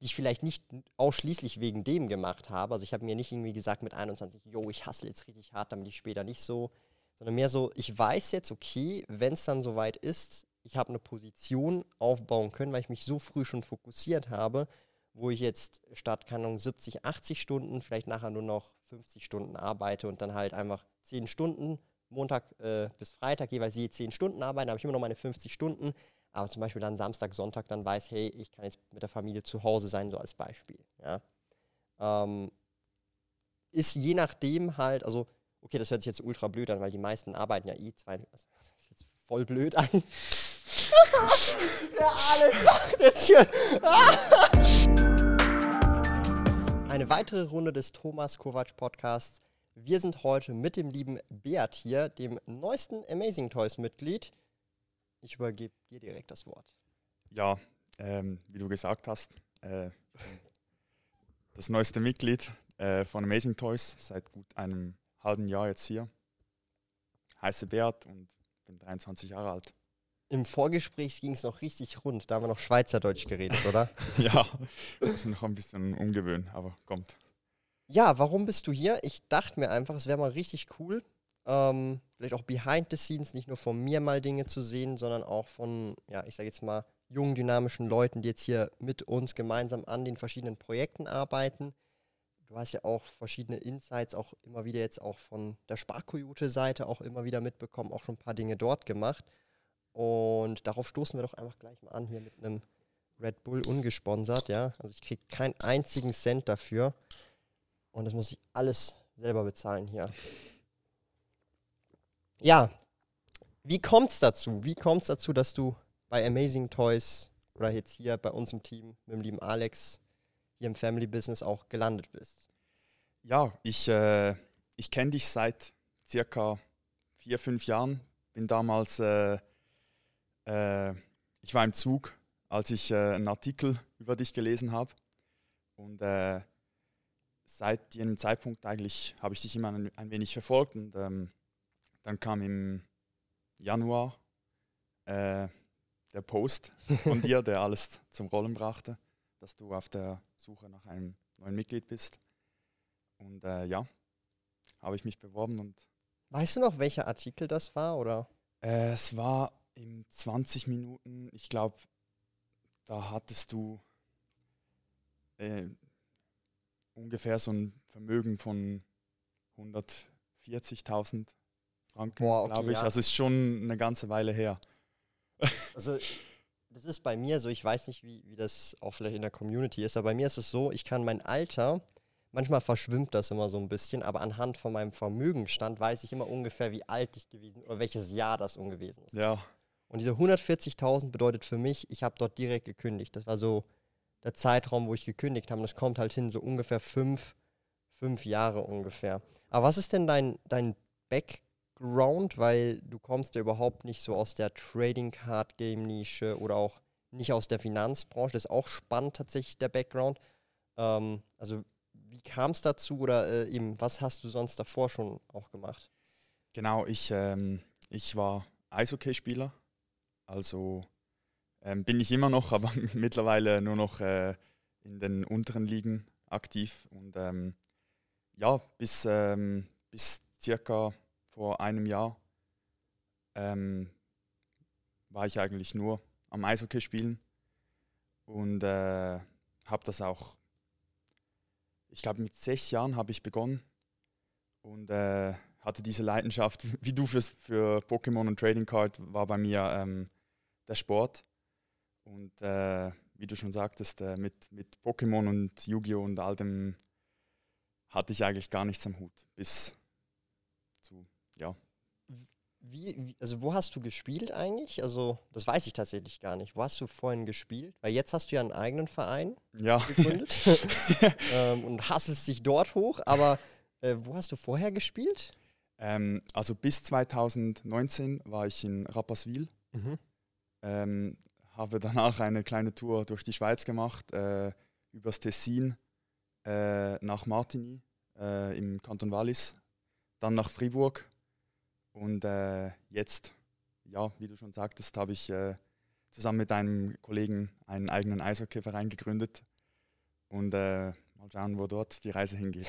die ich vielleicht nicht ausschließlich wegen dem gemacht habe. Also ich habe mir nicht irgendwie gesagt mit 21, yo, ich hasse jetzt richtig hart, damit ich später nicht so, sondern mehr so, ich weiß jetzt, okay, wenn es dann soweit ist, ich habe eine Position aufbauen können, weil ich mich so früh schon fokussiert habe, wo ich jetzt statt, Ahnung, 70, 80 Stunden, vielleicht nachher nur noch 50 Stunden arbeite und dann halt einfach 10 Stunden, Montag äh, bis Freitag jeweils je 10 Stunden arbeiten, habe ich immer noch meine 50 Stunden, aber zum Beispiel dann Samstag, Sonntag dann weiß, hey, ich kann jetzt mit der Familie zu Hause sein, so als Beispiel. Ja. Ähm, ist je nachdem halt, also, okay, das hört sich jetzt ultra blöd an, weil die meisten arbeiten ja eh zwei, also, das ist jetzt voll blöd an. der Alex macht jetzt hier. Eine weitere Runde des Thomas Kovac Podcasts. Wir sind heute mit dem lieben Beat hier, dem neuesten Amazing Toys Mitglied. Ich übergebe dir direkt das Wort. Ja, ähm, wie du gesagt hast, äh, das neueste Mitglied äh, von Amazing Toys, seit gut einem halben Jahr jetzt hier. Heiße Beat und bin 23 Jahre alt. Im Vorgespräch ging es noch richtig rund, da haben wir noch Schweizerdeutsch geredet, oder? ja, muss mich noch ein bisschen umgewöhnen, aber kommt. Ja, warum bist du hier? Ich dachte mir einfach, es wäre mal richtig cool, ähm, vielleicht auch behind the scenes, nicht nur von mir mal Dinge zu sehen, sondern auch von, ja, ich sage jetzt mal, jungen, dynamischen Leuten, die jetzt hier mit uns gemeinsam an den verschiedenen Projekten arbeiten. Du hast ja auch verschiedene Insights, auch immer wieder jetzt auch von der Sparkoyote-Seite auch immer wieder mitbekommen, auch schon ein paar Dinge dort gemacht. Und darauf stoßen wir doch einfach gleich mal an hier mit einem Red Bull ungesponsert, ja. Also ich kriege keinen einzigen Cent dafür. Und das muss ich alles selber bezahlen hier. Ja, wie kommt es dazu? Wie kommt es dazu, dass du bei Amazing Toys oder jetzt hier bei uns im Team mit dem lieben Alex hier im Family Business auch gelandet bist? Ja, ich, äh, ich kenne dich seit circa vier, fünf Jahren. Bin damals, äh, äh, ich war im Zug, als ich äh, einen Artikel über dich gelesen habe. Und äh, seit jenem Zeitpunkt eigentlich habe ich dich immer ein, ein wenig verfolgt und ähm, dann kam im Januar äh, der Post von dir, der alles zum Rollen brachte, dass du auf der Suche nach einem neuen Mitglied bist. Und äh, ja, habe ich mich beworben und. Weißt du noch, welcher Artikel das war? Oder? Äh, es war in 20 Minuten, ich glaube, da hattest du äh, ungefähr so ein Vermögen von 140.000 Franken, okay, glaube ich. Ja. Also ist schon eine ganze Weile her. Also das ist bei mir so, ich weiß nicht, wie, wie das auch vielleicht in der Community ist, aber bei mir ist es so, ich kann mein Alter, manchmal verschwimmt das immer so ein bisschen, aber anhand von meinem Vermögenstand weiß ich immer ungefähr, wie alt ich gewesen oder welches Jahr das ungewesen ist. Ja. Und diese 140.000 bedeutet für mich, ich habe dort direkt gekündigt. Das war so der Zeitraum, wo ich gekündigt habe. Und das kommt halt hin, so ungefähr fünf, fünf Jahre ungefähr. Aber was ist denn dein, dein Background? Background, weil du kommst ja überhaupt nicht so aus der Trading Card Game Nische oder auch nicht aus der Finanzbranche. Das ist auch spannend tatsächlich der Background. Ähm, also wie kam es dazu oder äh, eben was hast du sonst davor schon auch gemacht? Genau, ich, ähm, ich war Eishockeyspieler, also ähm, bin ich immer noch, aber mittlerweile nur noch äh, in den unteren Ligen aktiv und ähm, ja, bis, ähm, bis circa vor einem Jahr ähm, war ich eigentlich nur am Eishockey spielen und äh, habe das auch, ich glaube mit sechs Jahren habe ich begonnen und äh, hatte diese Leidenschaft, wie du fürs, für Pokémon und Trading Card, war bei mir ähm, der Sport. Und äh, wie du schon sagtest, äh, mit, mit Pokémon und Yu-Gi-Oh! und all dem hatte ich eigentlich gar nichts am Hut, bis ja. Wie, also wo hast du gespielt eigentlich? Also das weiß ich tatsächlich gar nicht. Wo hast du vorhin gespielt? Weil jetzt hast du ja einen eigenen Verein ja. gegründet ähm, und hasselst dich dort hoch. Aber äh, wo hast du vorher gespielt? Ähm, also bis 2019 war ich in Rapperswil. Mhm. Ähm, habe danach eine kleine Tour durch die Schweiz gemacht, äh, übers Tessin äh, nach Martigny äh, im Kanton Wallis, dann nach Fribourg und äh, jetzt, ja, wie du schon sagtest, habe ich äh, zusammen mit einem Kollegen einen eigenen Eishockeyverein gegründet. und äh, mal schauen, wo dort die Reise hingeht.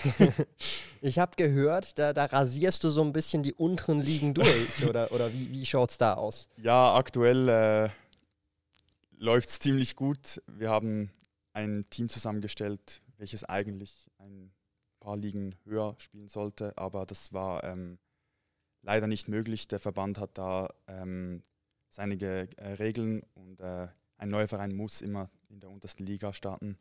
ich habe gehört, da, da, rasierst du so ein bisschen die unteren Ligen durch, oder, oder wie, wie schaut es da aus? Ja, aktuell äh, läuft es ziemlich gut. Wir haben ein Team zusammengestellt, welches eigentlich ein paar Ligen höher spielen sollte, aber das war ähm, leider nicht möglich. Der Verband hat da ähm, seine äh, Regeln und äh, ein neuer Verein muss immer in der untersten Liga starten.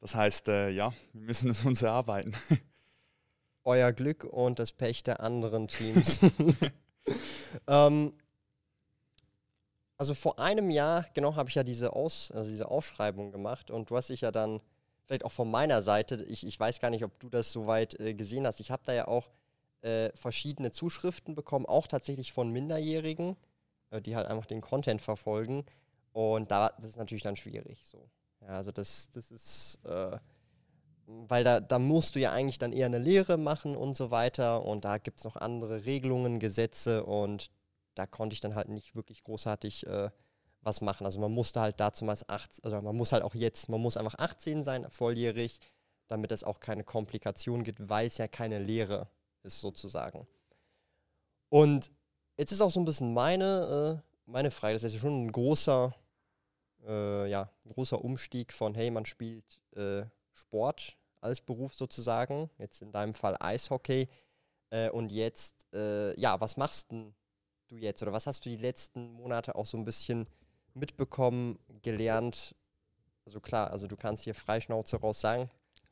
Das heißt, äh, ja, wir müssen es uns erarbeiten. Euer Glück und das Pech der anderen Teams. ähm, also vor einem Jahr, genau, habe ich ja diese, Aus, also diese Ausschreibung gemacht und du hast dich ja dann, vielleicht auch von meiner Seite, ich, ich weiß gar nicht, ob du das soweit äh, gesehen hast, ich habe da ja auch äh, verschiedene Zuschriften bekommen, auch tatsächlich von Minderjährigen, äh, die halt einfach den Content verfolgen und da, das ist natürlich dann schwierig so. Ja, also das, das ist, äh, weil da, da musst du ja eigentlich dann eher eine Lehre machen und so weiter und da gibt es noch andere Regelungen, Gesetze und da konnte ich dann halt nicht wirklich großartig äh, was machen. Also man musste halt dazumals 18, also man muss halt auch jetzt, man muss einfach 18 sein, volljährig, damit es auch keine Komplikationen gibt, weil es ja keine Lehre ist sozusagen. Und jetzt ist auch so ein bisschen meine, äh, meine Frage, das ist ja schon ein großer, äh, ja, großer Umstieg von, hey, man spielt äh, Sport als Beruf sozusagen, jetzt in deinem Fall Eishockey, äh, und jetzt, äh, ja, was machst du jetzt oder was hast du die letzten Monate auch so ein bisschen mitbekommen, gelernt? Also klar, also du kannst hier Freischnauze raus sagen.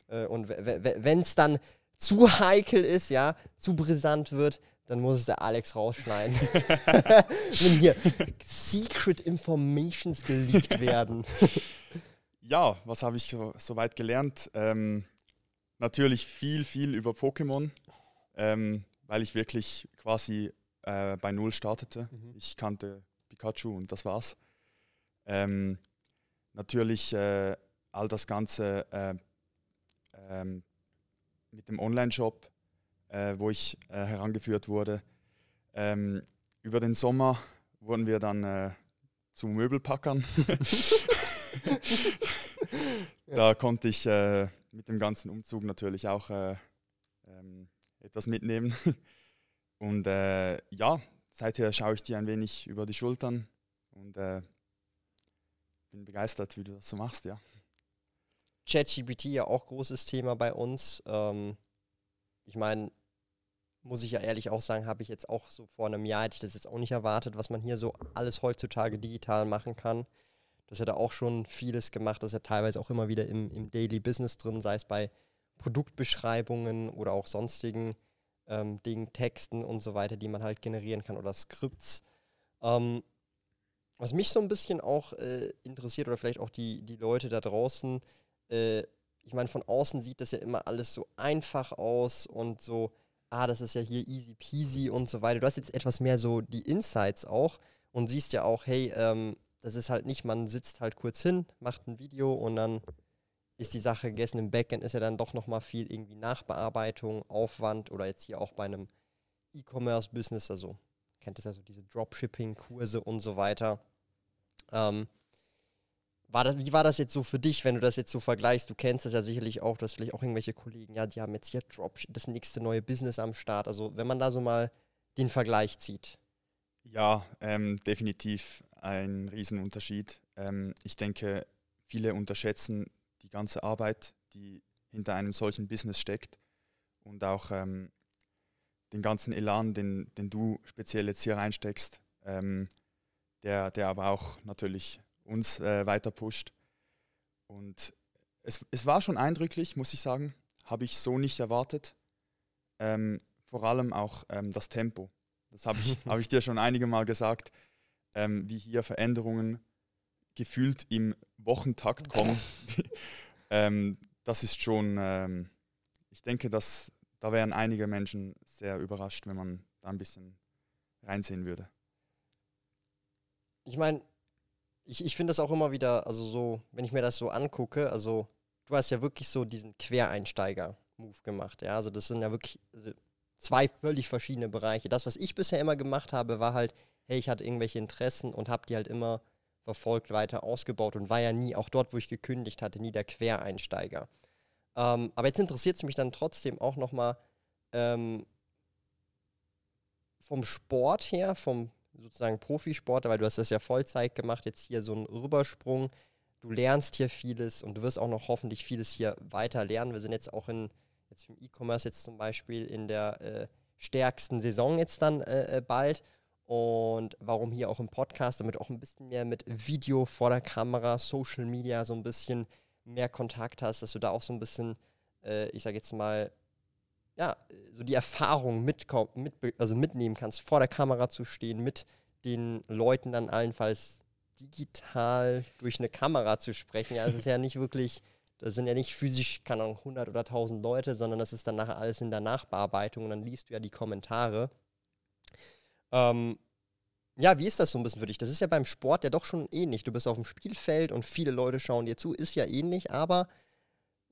Äh, und wenn es dann zu heikel ist, ja, zu brisant wird, dann muss es der Alex rausschneiden. Wenn hier Secret Informations geleakt werden. ja, was habe ich so, soweit gelernt? Ähm, natürlich viel, viel über Pokémon, ähm, weil ich wirklich quasi äh, bei Null startete. Mhm. Ich kannte Pikachu und das war's. Ähm, natürlich äh, all das Ganze äh, ähm, mit dem Online-Shop, äh, wo ich äh, herangeführt wurde. Ähm, über den Sommer wurden wir dann äh, zu Möbelpackern. da konnte ich mit dem ganzen Umzug natürlich auch ähm, etwas mitnehmen. Und äh, ja, seither schaue ich dir ein wenig über die Schultern und äh, bin begeistert, wie du das so machst, ja. ChatGPT ja auch großes Thema bei uns. Ähm, ich meine, muss ich ja ehrlich auch sagen, habe ich jetzt auch so vor einem Jahr, hätte ich das jetzt auch nicht erwartet, was man hier so alles heutzutage digital machen kann. Das hat er auch schon vieles gemacht, das ist ja teilweise auch immer wieder im, im Daily Business drin, sei es bei Produktbeschreibungen oder auch sonstigen ähm, Dingen, Texten und so weiter, die man halt generieren kann oder Skripts. Ähm, was mich so ein bisschen auch äh, interessiert oder vielleicht auch die, die Leute da draußen, äh, ich meine, von außen sieht das ja immer alles so einfach aus und so, ah, das ist ja hier easy peasy und so weiter. Du hast jetzt etwas mehr so die Insights auch und siehst ja auch, hey, ähm, das ist halt nicht, man sitzt halt kurz hin, macht ein Video und dann ist die Sache gegessen. Im Backend ist ja dann doch nochmal viel irgendwie Nachbearbeitung, Aufwand oder jetzt hier auch bei einem E-Commerce-Business, also kennt es ja so diese Dropshipping-Kurse und so weiter. Ähm, war das, wie war das jetzt so für dich, wenn du das jetzt so vergleichst? Du kennst das ja sicherlich auch, du hast vielleicht auch irgendwelche Kollegen, ja, die haben jetzt hier Drop, das nächste neue Business am Start. Also wenn man da so mal den Vergleich zieht. Ja, ähm, definitiv ein Riesenunterschied. Ähm, ich denke, viele unterschätzen die ganze Arbeit, die hinter einem solchen Business steckt und auch ähm, den ganzen Elan, den, den du speziell jetzt hier reinsteckst, ähm, der, der aber auch natürlich uns äh, weiter pusht. Und es, es war schon eindrücklich, muss ich sagen, habe ich so nicht erwartet. Ähm, vor allem auch ähm, das Tempo. Das habe ich, hab ich dir schon einige Mal gesagt, ähm, wie hier Veränderungen gefühlt im Wochentakt kommen. ähm, das ist schon, ähm, ich denke, dass da wären einige Menschen sehr überrascht, wenn man da ein bisschen reinsehen würde. Ich meine, ich, ich finde das auch immer wieder, also so, wenn ich mir das so angucke, also du hast ja wirklich so diesen Quereinsteiger-Move gemacht, ja, also das sind ja wirklich also zwei völlig verschiedene Bereiche. Das, was ich bisher immer gemacht habe, war halt, hey, ich hatte irgendwelche Interessen und habe die halt immer verfolgt, weiter ausgebaut und war ja nie, auch dort, wo ich gekündigt hatte, nie der Quereinsteiger. Ähm, aber jetzt interessiert es mich dann trotzdem auch nochmal ähm, vom Sport her, vom sozusagen Profisportler, weil du hast das ja Vollzeit gemacht, jetzt hier so ein Rübersprung. Du lernst hier vieles und du wirst auch noch hoffentlich vieles hier weiter lernen. Wir sind jetzt auch in, jetzt im E-Commerce jetzt zum Beispiel in der äh, stärksten Saison jetzt dann äh, äh, bald. Und warum hier auch im Podcast, damit auch ein bisschen mehr mit Video vor der Kamera, Social Media so ein bisschen mehr Kontakt hast, dass du da auch so ein bisschen, äh, ich sage jetzt mal, ja, so die Erfahrung mit, mit, also mitnehmen kannst, vor der Kamera zu stehen, mit den Leuten dann allenfalls digital durch eine Kamera zu sprechen. Ja, es ist ja nicht wirklich, das sind ja nicht physisch, keine Ahnung, 100 oder 1000 Leute, sondern das ist dann nachher alles in der Nachbearbeitung und dann liest du ja die Kommentare. Ähm, ja, wie ist das so ein bisschen für dich? Das ist ja beim Sport ja doch schon ähnlich. Du bist auf dem Spielfeld und viele Leute schauen dir zu, ist ja ähnlich, aber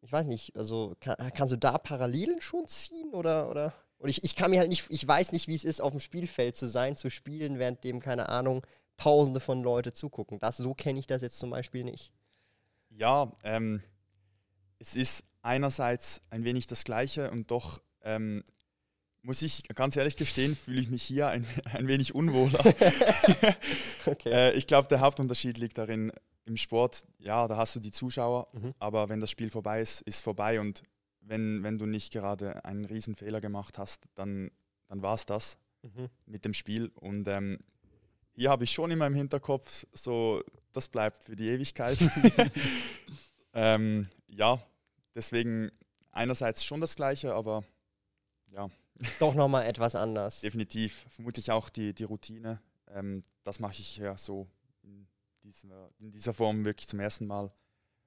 ich weiß nicht, also kann, kannst du da Parallelen schon ziehen oder, oder? Und ich, ich kann mir halt nicht, ich weiß nicht, wie es ist, auf dem Spielfeld zu sein, zu spielen, während dem, keine Ahnung, tausende von Leute zugucken. Das, so kenne ich das jetzt zum Beispiel nicht. Ja, ähm, es ist einerseits ein wenig das Gleiche und doch ähm, muss ich ganz ehrlich gestehen, fühle ich mich hier ein, ein wenig unwohler. okay. äh, ich glaube, der Hauptunterschied liegt darin, im Sport, ja, da hast du die Zuschauer, mhm. aber wenn das Spiel vorbei ist, ist vorbei und wenn, wenn du nicht gerade einen riesen Fehler gemacht hast, dann, dann war es das mhm. mit dem Spiel. Und ähm, hier habe ich schon immer im Hinterkopf, so, das bleibt für die Ewigkeit. ähm, ja, deswegen einerseits schon das Gleiche, aber ja, doch nochmal etwas anders. Definitiv. Vermutlich auch die, die Routine. Ähm, das mache ich ja so dieser, in dieser Form wirklich zum ersten Mal.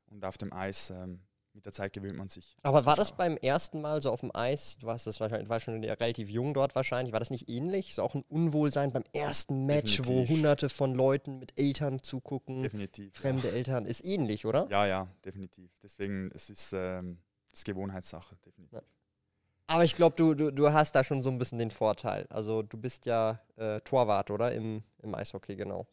Und auf dem Eis, ähm, mit der Zeit gewöhnt man sich. Aber war das beim ersten Mal so auf dem Eis, du warst das wahrscheinlich, war schon relativ jung dort wahrscheinlich, war das nicht ähnlich? So auch ein Unwohlsein beim ersten Match, definitiv. wo hunderte von Leuten mit Eltern zugucken? Definitiv. Fremde ja. Eltern, ist ähnlich, oder? Ja, ja, definitiv. Deswegen, es ist ähm, das Gewohnheitssache, definitiv. Ja. Aber ich glaube, du, du, du hast da schon so ein bisschen den Vorteil. Also du bist ja äh, Torwart, oder? Im, Im Eishockey, genau.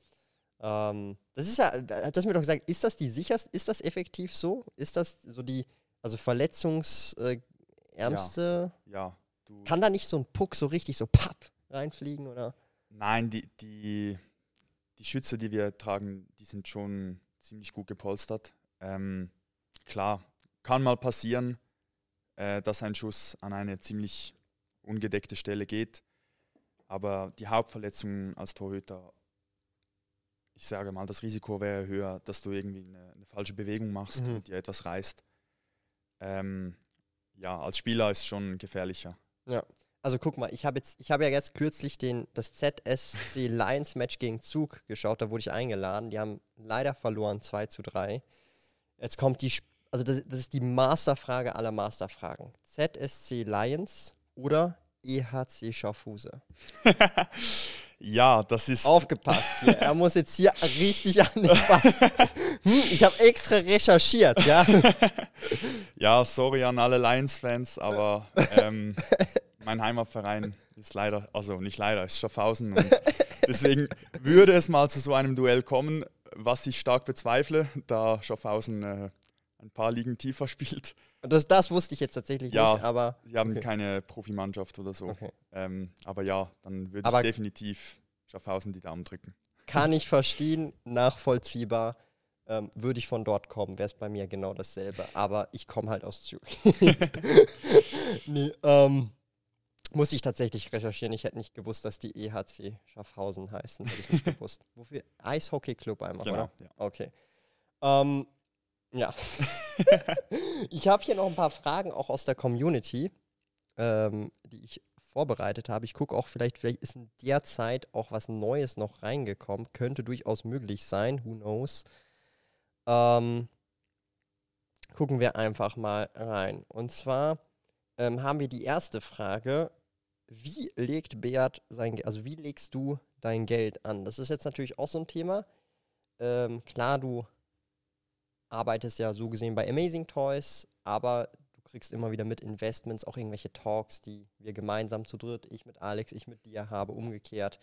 Ähm, das ist ja, du hast mir doch gesagt, ist das die sicherste, ist das effektiv so? Ist das so die, also verletzungsärmste? Äh, ja. ja Kann da nicht so ein Puck so richtig so papp reinfliegen, oder? Nein, die, die, die Schütze, die wir tragen, die sind schon ziemlich gut gepolstert. Ähm, klar, kann mal passieren äh, dass ein Schuss an eine ziemlich ungedeckte Stelle geht. Aber die Hauptverletzung als Torhüter, ich sage mal, das Risiko wäre höher, dass du irgendwie eine, eine falsche Bewegung machst mhm. und dir etwas reißt. Ähm, ja, als Spieler ist es schon gefährlicher. Ja. Also guck mal, ich habe jetzt, ich habe ja jetzt kürzlich den, das ZSC Lions Match gegen Zug geschaut, da wurde ich eingeladen. Die haben leider verloren, 2 zu 3. Jetzt kommt die also das, das ist die Masterfrage aller Masterfragen. ZSC Lions oder EHC Schaffhuse? ja, das ist. Aufgepasst hier. Er muss jetzt hier richtig an den. Hm, ich habe extra recherchiert, ja. ja, sorry an alle Lions-Fans, aber ähm, mein Heimatverein ist leider, also nicht leider, ist Schaffhausen. Deswegen würde es mal zu so einem Duell kommen, was ich stark bezweifle, da Schaffhausen äh, ein paar Ligen tiefer spielt. Das, das wusste ich jetzt tatsächlich ja, nicht, aber. Sie haben okay. keine Profimannschaft oder so. Okay. Ähm, aber ja, dann würde ich definitiv Schaffhausen die Daumen drücken. Kann ich verstehen, nachvollziehbar. Ähm, würde ich von dort kommen, wäre es bei mir genau dasselbe. Aber ich komme halt aus Zürich. nee, ähm, muss ich tatsächlich recherchieren. Ich hätte nicht gewusst, dass die EHC Schaffhausen heißen. Hätte ich nicht gewusst. Wofür? Eishockey-Club einfach, genau, oder? Ja. Okay. Ähm, ja. ich habe hier noch ein paar Fragen auch aus der Community, ähm, die ich vorbereitet habe. Ich gucke auch vielleicht, vielleicht ist in der Zeit auch was Neues noch reingekommen. Könnte durchaus möglich sein. Who knows? Ähm, gucken wir einfach mal rein. Und zwar ähm, haben wir die erste Frage. Wie legt Beat sein, also wie legst du dein Geld an? Das ist jetzt natürlich auch so ein Thema. Ähm, klar, du arbeitest ja so gesehen bei Amazing Toys, aber du kriegst immer wieder mit Investments auch irgendwelche Talks, die wir gemeinsam zu dritt, ich mit Alex, ich mit dir habe, umgekehrt.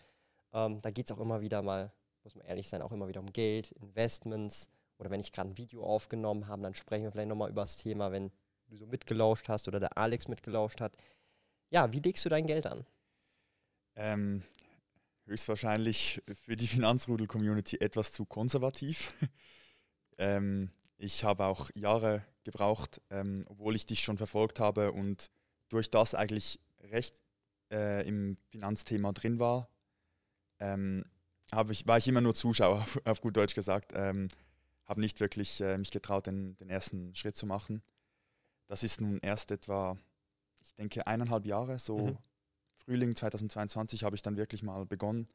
Ähm, da geht es auch immer wieder mal muss man ehrlich sein, auch immer wieder um Geld, Investments oder wenn ich gerade ein Video aufgenommen habe, dann sprechen wir vielleicht nochmal über das Thema, wenn du so mitgelauscht hast oder der Alex mitgelauscht hat. Ja, wie legst du dein Geld an? Ähm, höchstwahrscheinlich für die Finanzrudel-Community etwas zu konservativ. ähm, ich habe auch Jahre gebraucht, ähm, obwohl ich dich schon verfolgt habe und durch das eigentlich recht äh, im Finanzthema drin war, ähm, ich, war ich immer nur Zuschauer, auf, auf gut Deutsch gesagt. Ähm, habe nicht wirklich äh, mich getraut, den, den ersten Schritt zu machen. Das ist nun erst etwa, ich denke, eineinhalb Jahre, so mhm. Frühling 2022 habe ich dann wirklich mal begonnen.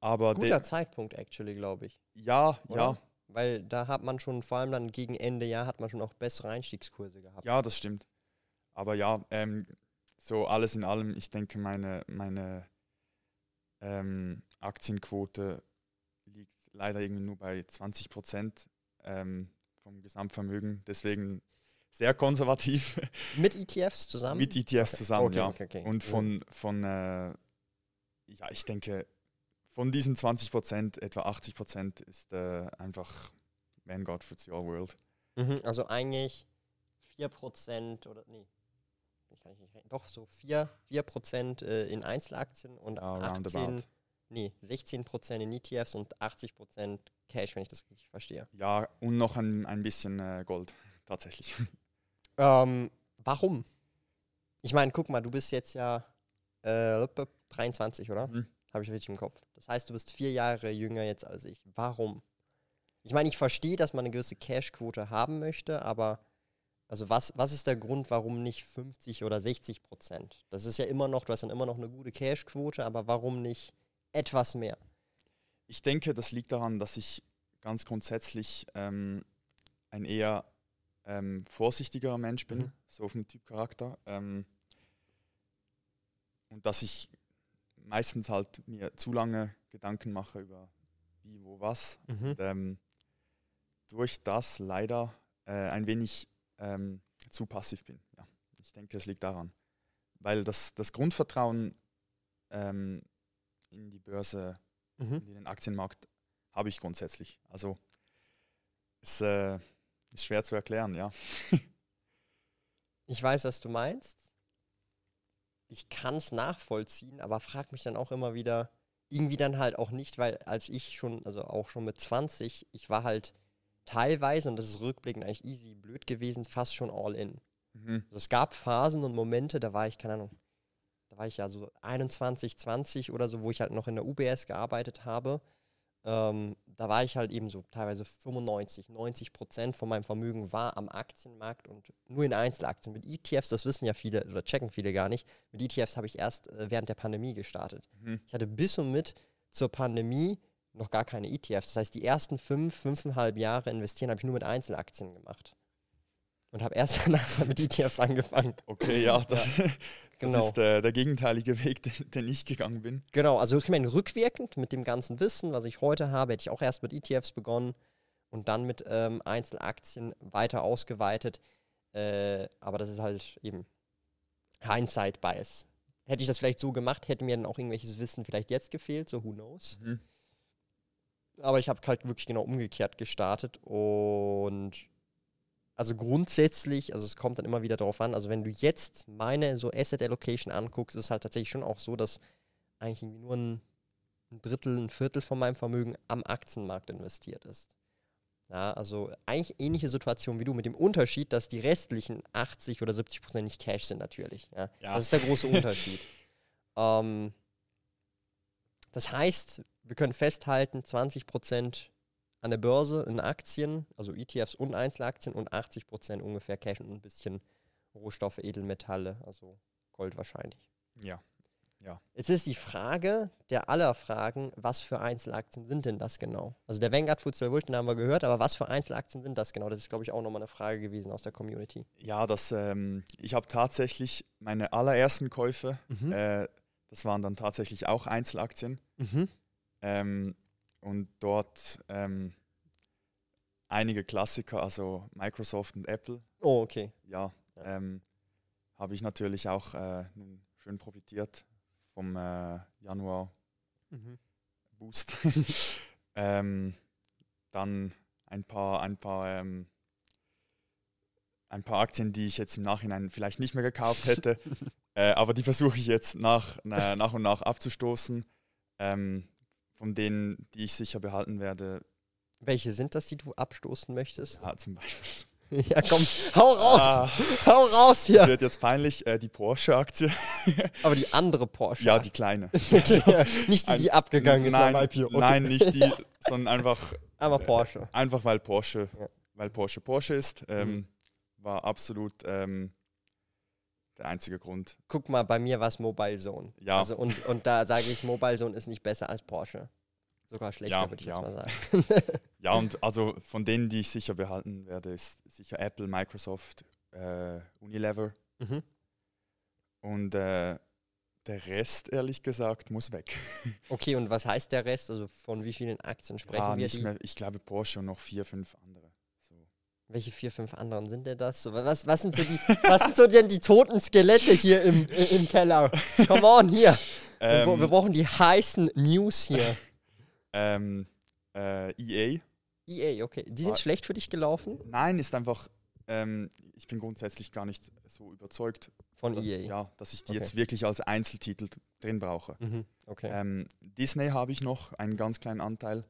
Aber Guter Zeitpunkt, actually, glaube ich. Ja, Oder? ja. Weil da hat man schon, vor allem dann gegen Ende Jahr, hat man schon auch bessere Einstiegskurse gehabt. Ja, das stimmt. Aber ja, ähm, so alles in allem, ich denke, meine, meine ähm, Aktienquote liegt leider irgendwie nur bei 20 Prozent ähm, vom Gesamtvermögen. Deswegen sehr konservativ. Mit ETFs zusammen? Mit ETFs okay. zusammen, okay, ja. Okay, Und von, von äh, ja, ich denke, von diesen 20 Prozent, etwa 80 Prozent ist äh, einfach Vanguard for Your World. Mhm, also eigentlich 4 Prozent oder, nee, kann ich nicht rechnen, doch so 4, 4 Prozent äh, in Einzelaktien und ah, 18, nee, 16 Prozent in ETFs und 80 Prozent Cash, wenn ich das richtig verstehe. Ja, und noch ein, ein bisschen äh, Gold, tatsächlich. Ähm, warum? Ich meine, guck mal, du bist jetzt ja äh, 23, oder? Mhm. Habe ich richtig im Kopf. Das heißt, du bist vier Jahre jünger jetzt als ich. Warum? Ich meine, ich verstehe, dass man eine gewisse Cash-Quote haben möchte, aber also was, was ist der Grund, warum nicht 50 oder 60 Prozent? Das ist ja immer noch, du hast dann immer noch eine gute Cash-Quote, aber warum nicht etwas mehr? Ich denke, das liegt daran, dass ich ganz grundsätzlich ähm, ein eher ähm, vorsichtigerer Mensch bin, mhm. so vom Typ Charakter. Ähm, und dass ich meistens halt mir zu lange Gedanken mache über wie, wo, was. Mhm. Und, ähm, durch das leider äh, ein wenig ähm, zu passiv bin. Ja, ich denke, es liegt daran. Weil das, das Grundvertrauen ähm, in die Börse, mhm. in den Aktienmarkt habe ich grundsätzlich. Also es äh, ist schwer zu erklären, ja. ich weiß, was du meinst. Ich kann es nachvollziehen, aber frag mich dann auch immer wieder, irgendwie dann halt auch nicht, weil als ich schon, also auch schon mit 20, ich war halt teilweise, und das ist rückblickend eigentlich easy blöd gewesen, fast schon all in. Mhm. Also es gab Phasen und Momente, da war ich, keine Ahnung, da war ich ja so 21, 20 oder so, wo ich halt noch in der UBS gearbeitet habe. Ähm, da war ich halt eben so teilweise 95, 90 Prozent von meinem Vermögen war am Aktienmarkt und nur in Einzelaktien. Mit ETFs, das wissen ja viele oder checken viele gar nicht, mit ETFs habe ich erst äh, während der Pandemie gestartet. Mhm. Ich hatte bis und mit zur Pandemie noch gar keine ETFs. Das heißt, die ersten fünf, fünfeinhalb Jahre investieren habe ich nur mit Einzelaktien gemacht. Und habe erst danach mit ETFs angefangen. Okay, ja, das, ja. Genau. das ist der, der, gegenteilige Weg, den, den, ich gegangen bin. Genau, also ich meine, rückwirkend mit dem ganzen Wissen, was ich heute habe, hätte ich auch erst mit ETFs begonnen und dann mit ähm, Einzelaktien weiter ausgeweitet. Äh, aber das ist halt eben Hindsight-Bias. Hätte ich das vielleicht so gemacht, hätte mir dann auch irgendwelches Wissen vielleicht jetzt gefehlt, so who knows. Mhm. Aber ich habe halt wirklich genau umgekehrt gestartet und also grundsätzlich, also es kommt dann immer wieder darauf an, also wenn du jetzt meine so Asset Allocation anguckst, ist es halt tatsächlich schon auch so, dass eigentlich irgendwie nur ein, ein Drittel, ein Viertel von meinem Vermögen am Aktienmarkt investiert ist. Ja, also eigentlich ähnliche Situation wie du, mit dem Unterschied, dass die restlichen 80 oder 70 Prozent nicht Cash sind natürlich. Ja. ja. Das ist der große Unterschied. ähm, das heißt, wir können festhalten, 20 Prozent an der Börse in Aktien, also ETFs und Einzelaktien und 80 Prozent ungefähr Cash und ein bisschen Rohstoffe, Edelmetalle, also Gold wahrscheinlich. Ja. Ja. Jetzt ist die Frage der aller Fragen, was für Einzelaktien sind denn das genau? Also der Vanguard Futsal Vulten haben wir gehört, aber was für Einzelaktien sind das genau? Das ist, glaube ich, auch nochmal eine Frage gewesen aus der Community. Ja, das, ähm, ich habe tatsächlich meine allerersten Käufe, mhm. äh, das waren dann tatsächlich auch Einzelaktien. Mhm. Ähm, und dort ähm, einige Klassiker, also Microsoft und Apple. Oh, okay. Ja, ja. Ähm, habe ich natürlich auch äh, schön profitiert vom äh, Januar mhm. Boost. ähm, dann ein paar, ein paar, ähm, ein paar Aktien, die ich jetzt im Nachhinein vielleicht nicht mehr gekauft hätte. äh, aber die versuche ich jetzt nach, na, nach und nach abzustoßen. Ähm, von denen, die ich sicher behalten werde. Welche sind das, die du abstoßen möchtest? Ja, zum Beispiel. Ja, komm, hau raus! Ah, hau raus hier! Das wird jetzt peinlich, äh, die Porsche-Aktie. Aber die andere Porsche? Ja, die kleine. nicht die, die abgegangen ist nein, okay. Nein, nicht die, sondern einfach. Aber Porsche. Äh, einfach weil Porsche, ja. weil Porsche Porsche ist. Ähm, mhm. War absolut ähm, der einzige Grund. Guck mal, bei mir war es Mobile Zone. Ja. Also und, und da sage ich, Mobile Zone ist nicht besser als Porsche. Sogar schlechter, ja, würde ich ja. jetzt mal sagen. ja, und also von denen, die ich sicher behalten werde, ist sicher Apple, Microsoft, äh, Unilever. Mhm. Und äh, der Rest, ehrlich gesagt, muss weg. Okay, und was heißt der Rest? Also von wie vielen Aktien sprechen ja, wir? Nicht mehr, ich glaube Porsche und noch vier, fünf andere. Welche vier, fünf anderen sind denn das? Was, was, sind so die, was sind so denn die toten Skelette hier im, im Keller? Come on, hier. Ähm, wir, wir brauchen die heißen News hier. Ähm, äh, EA. EA, okay. Die sind War, schlecht für dich gelaufen? Nein, ist einfach, ähm, ich bin grundsätzlich gar nicht so überzeugt von dass, EA. Ja, dass ich die okay. jetzt wirklich als Einzeltitel drin brauche. Mhm, okay. Ähm, Disney habe ich noch, einen ganz kleinen Anteil.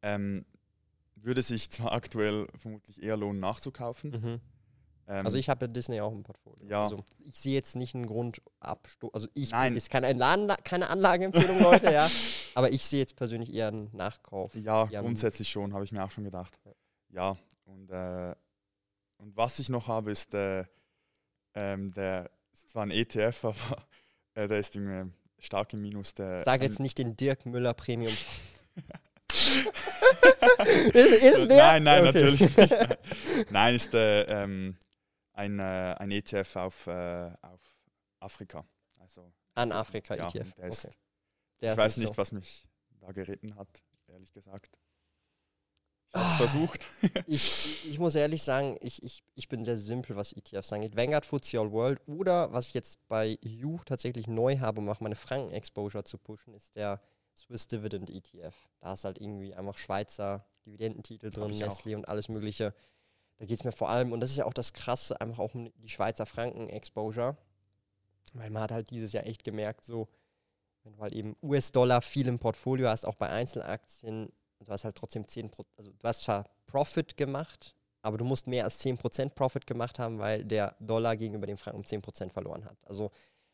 Ähm, würde sich zwar aktuell vermutlich eher lohnen, nachzukaufen. Mhm. Ähm, also ich habe ja Disney auch im Portfolio. Ja. Also ich sehe jetzt nicht einen Grund abstoßen. Also ich Nein. ist keine, Anla keine Anlageempfehlung, Leute, ja. Aber ich sehe jetzt persönlich eher einen Nachkauf. Ja, grundsätzlich schon, habe ich mir auch schon gedacht. Ja, ja und, äh, und was ich noch habe, ist äh, ähm, der ist zwar ein ETF, aber äh, der ist im, äh, stark im Minus. Der, Sag jetzt nicht den Dirk Müller Premium. ist, ist der? Nein, nein, okay. natürlich nicht. Nein, ist der ähm, ein, äh, ein ETF auf, äh, auf Afrika. Also, An Afrika ja, ETF. Der ist, okay. der ich weiß nicht, so. was mich da geritten hat, ehrlich gesagt. Ich habe es ah, versucht. ich, ich muss ehrlich sagen, ich, ich, ich bin sehr simpel, was ETFs angeht. Vanguard FTSE All World oder was ich jetzt bei You tatsächlich neu habe, um auch meine Franken-Exposure zu pushen, ist der Swiss Dividend ETF. Da ist halt irgendwie einfach Schweizer Dividendentitel drin, Nestle und alles Mögliche. Da geht es mir vor allem, und das ist ja auch das Krasse, einfach auch um die Schweizer Franken-Exposure. Weil man hat halt dieses Jahr echt gemerkt, so, wenn du halt eben US-Dollar viel im Portfolio hast, auch bei Einzelaktien, du hast halt trotzdem 10%, also du hast zwar Profit gemacht, aber du musst mehr als 10% Profit gemacht haben, weil der Dollar gegenüber dem Franken um 10% verloren hat. Also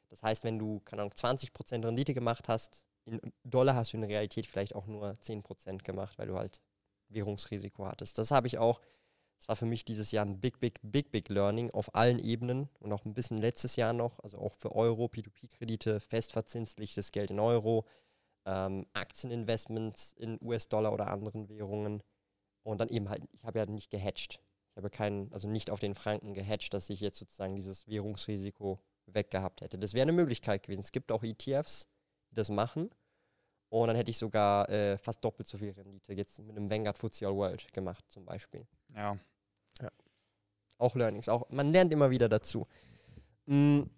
das heißt, wenn du, keine Ahnung, 20% Rendite gemacht hast, in Dollar hast du in Realität vielleicht auch nur 10% gemacht, weil du halt Währungsrisiko hattest. Das habe ich auch es war für mich dieses Jahr ein big, big, big, big Learning auf allen Ebenen und auch ein bisschen letztes Jahr noch, also auch für Euro, P2P-Kredite, festverzinsliches Geld in Euro, ähm, Aktieninvestments in US-Dollar oder anderen Währungen und dann eben halt, ich habe ja nicht gehatcht. Ich habe keinen, also nicht auf den Franken gehatcht, dass ich jetzt sozusagen dieses Währungsrisiko weggehabt hätte. Das wäre eine Möglichkeit gewesen. Es gibt auch ETFs, das machen. Und dann hätte ich sogar äh, fast doppelt so viel Rendite jetzt mit einem Vanguard FTSE All World gemacht, zum Beispiel. Ja. ja. Auch Learnings, auch, man lernt immer wieder dazu. Mhm.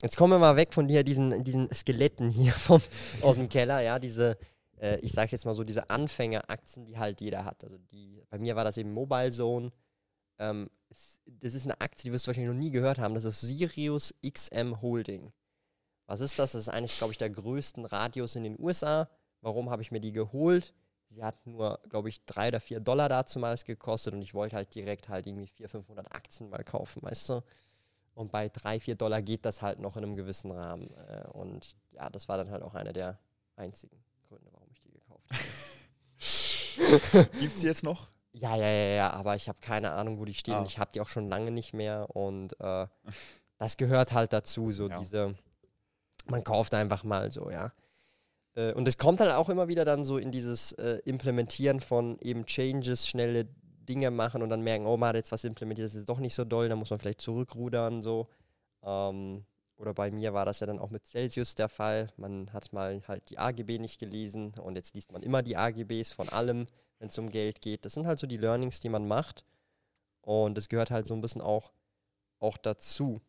Jetzt kommen wir mal weg von dir, diesen, diesen Skeletten hier vom, aus dem Keller, ja, diese, äh, ich sage jetzt mal so, diese Anfängeraktien, die halt jeder hat. Also die, bei mir war das eben Mobile Zone. Ähm, das ist eine Aktie, die wirst du wahrscheinlich noch nie gehört haben. Das ist Sirius XM Holding. Was ist das? Das ist eigentlich, glaube ich, der größten Radius in den USA. Warum habe ich mir die geholt? Sie hat nur, glaube ich, drei oder vier Dollar dazumals gekostet und ich wollte halt direkt halt irgendwie 400, 500 Aktien mal kaufen, weißt du? Und bei drei, vier Dollar geht das halt noch in einem gewissen Rahmen. Äh, und ja, das war dann halt auch einer der einzigen Gründe, warum ich die gekauft habe. Gibt es die jetzt noch? Ja, ja, ja, ja, aber ich habe keine Ahnung, wo die stehen. Ah. Ich habe die auch schon lange nicht mehr und äh, das gehört halt dazu, so ja. diese man kauft einfach mal so, ja. Äh, und es kommt dann auch immer wieder dann so in dieses äh, Implementieren von eben Changes, schnelle Dinge machen und dann merken, oh, man hat jetzt was implementiert, das ist doch nicht so doll, dann muss man vielleicht zurückrudern, so. Ähm, oder bei mir war das ja dann auch mit Celsius der Fall. Man hat mal halt die AGB nicht gelesen und jetzt liest man immer die AGBs von allem, wenn es um Geld geht. Das sind halt so die Learnings, die man macht. Und das gehört halt so ein bisschen auch, auch dazu.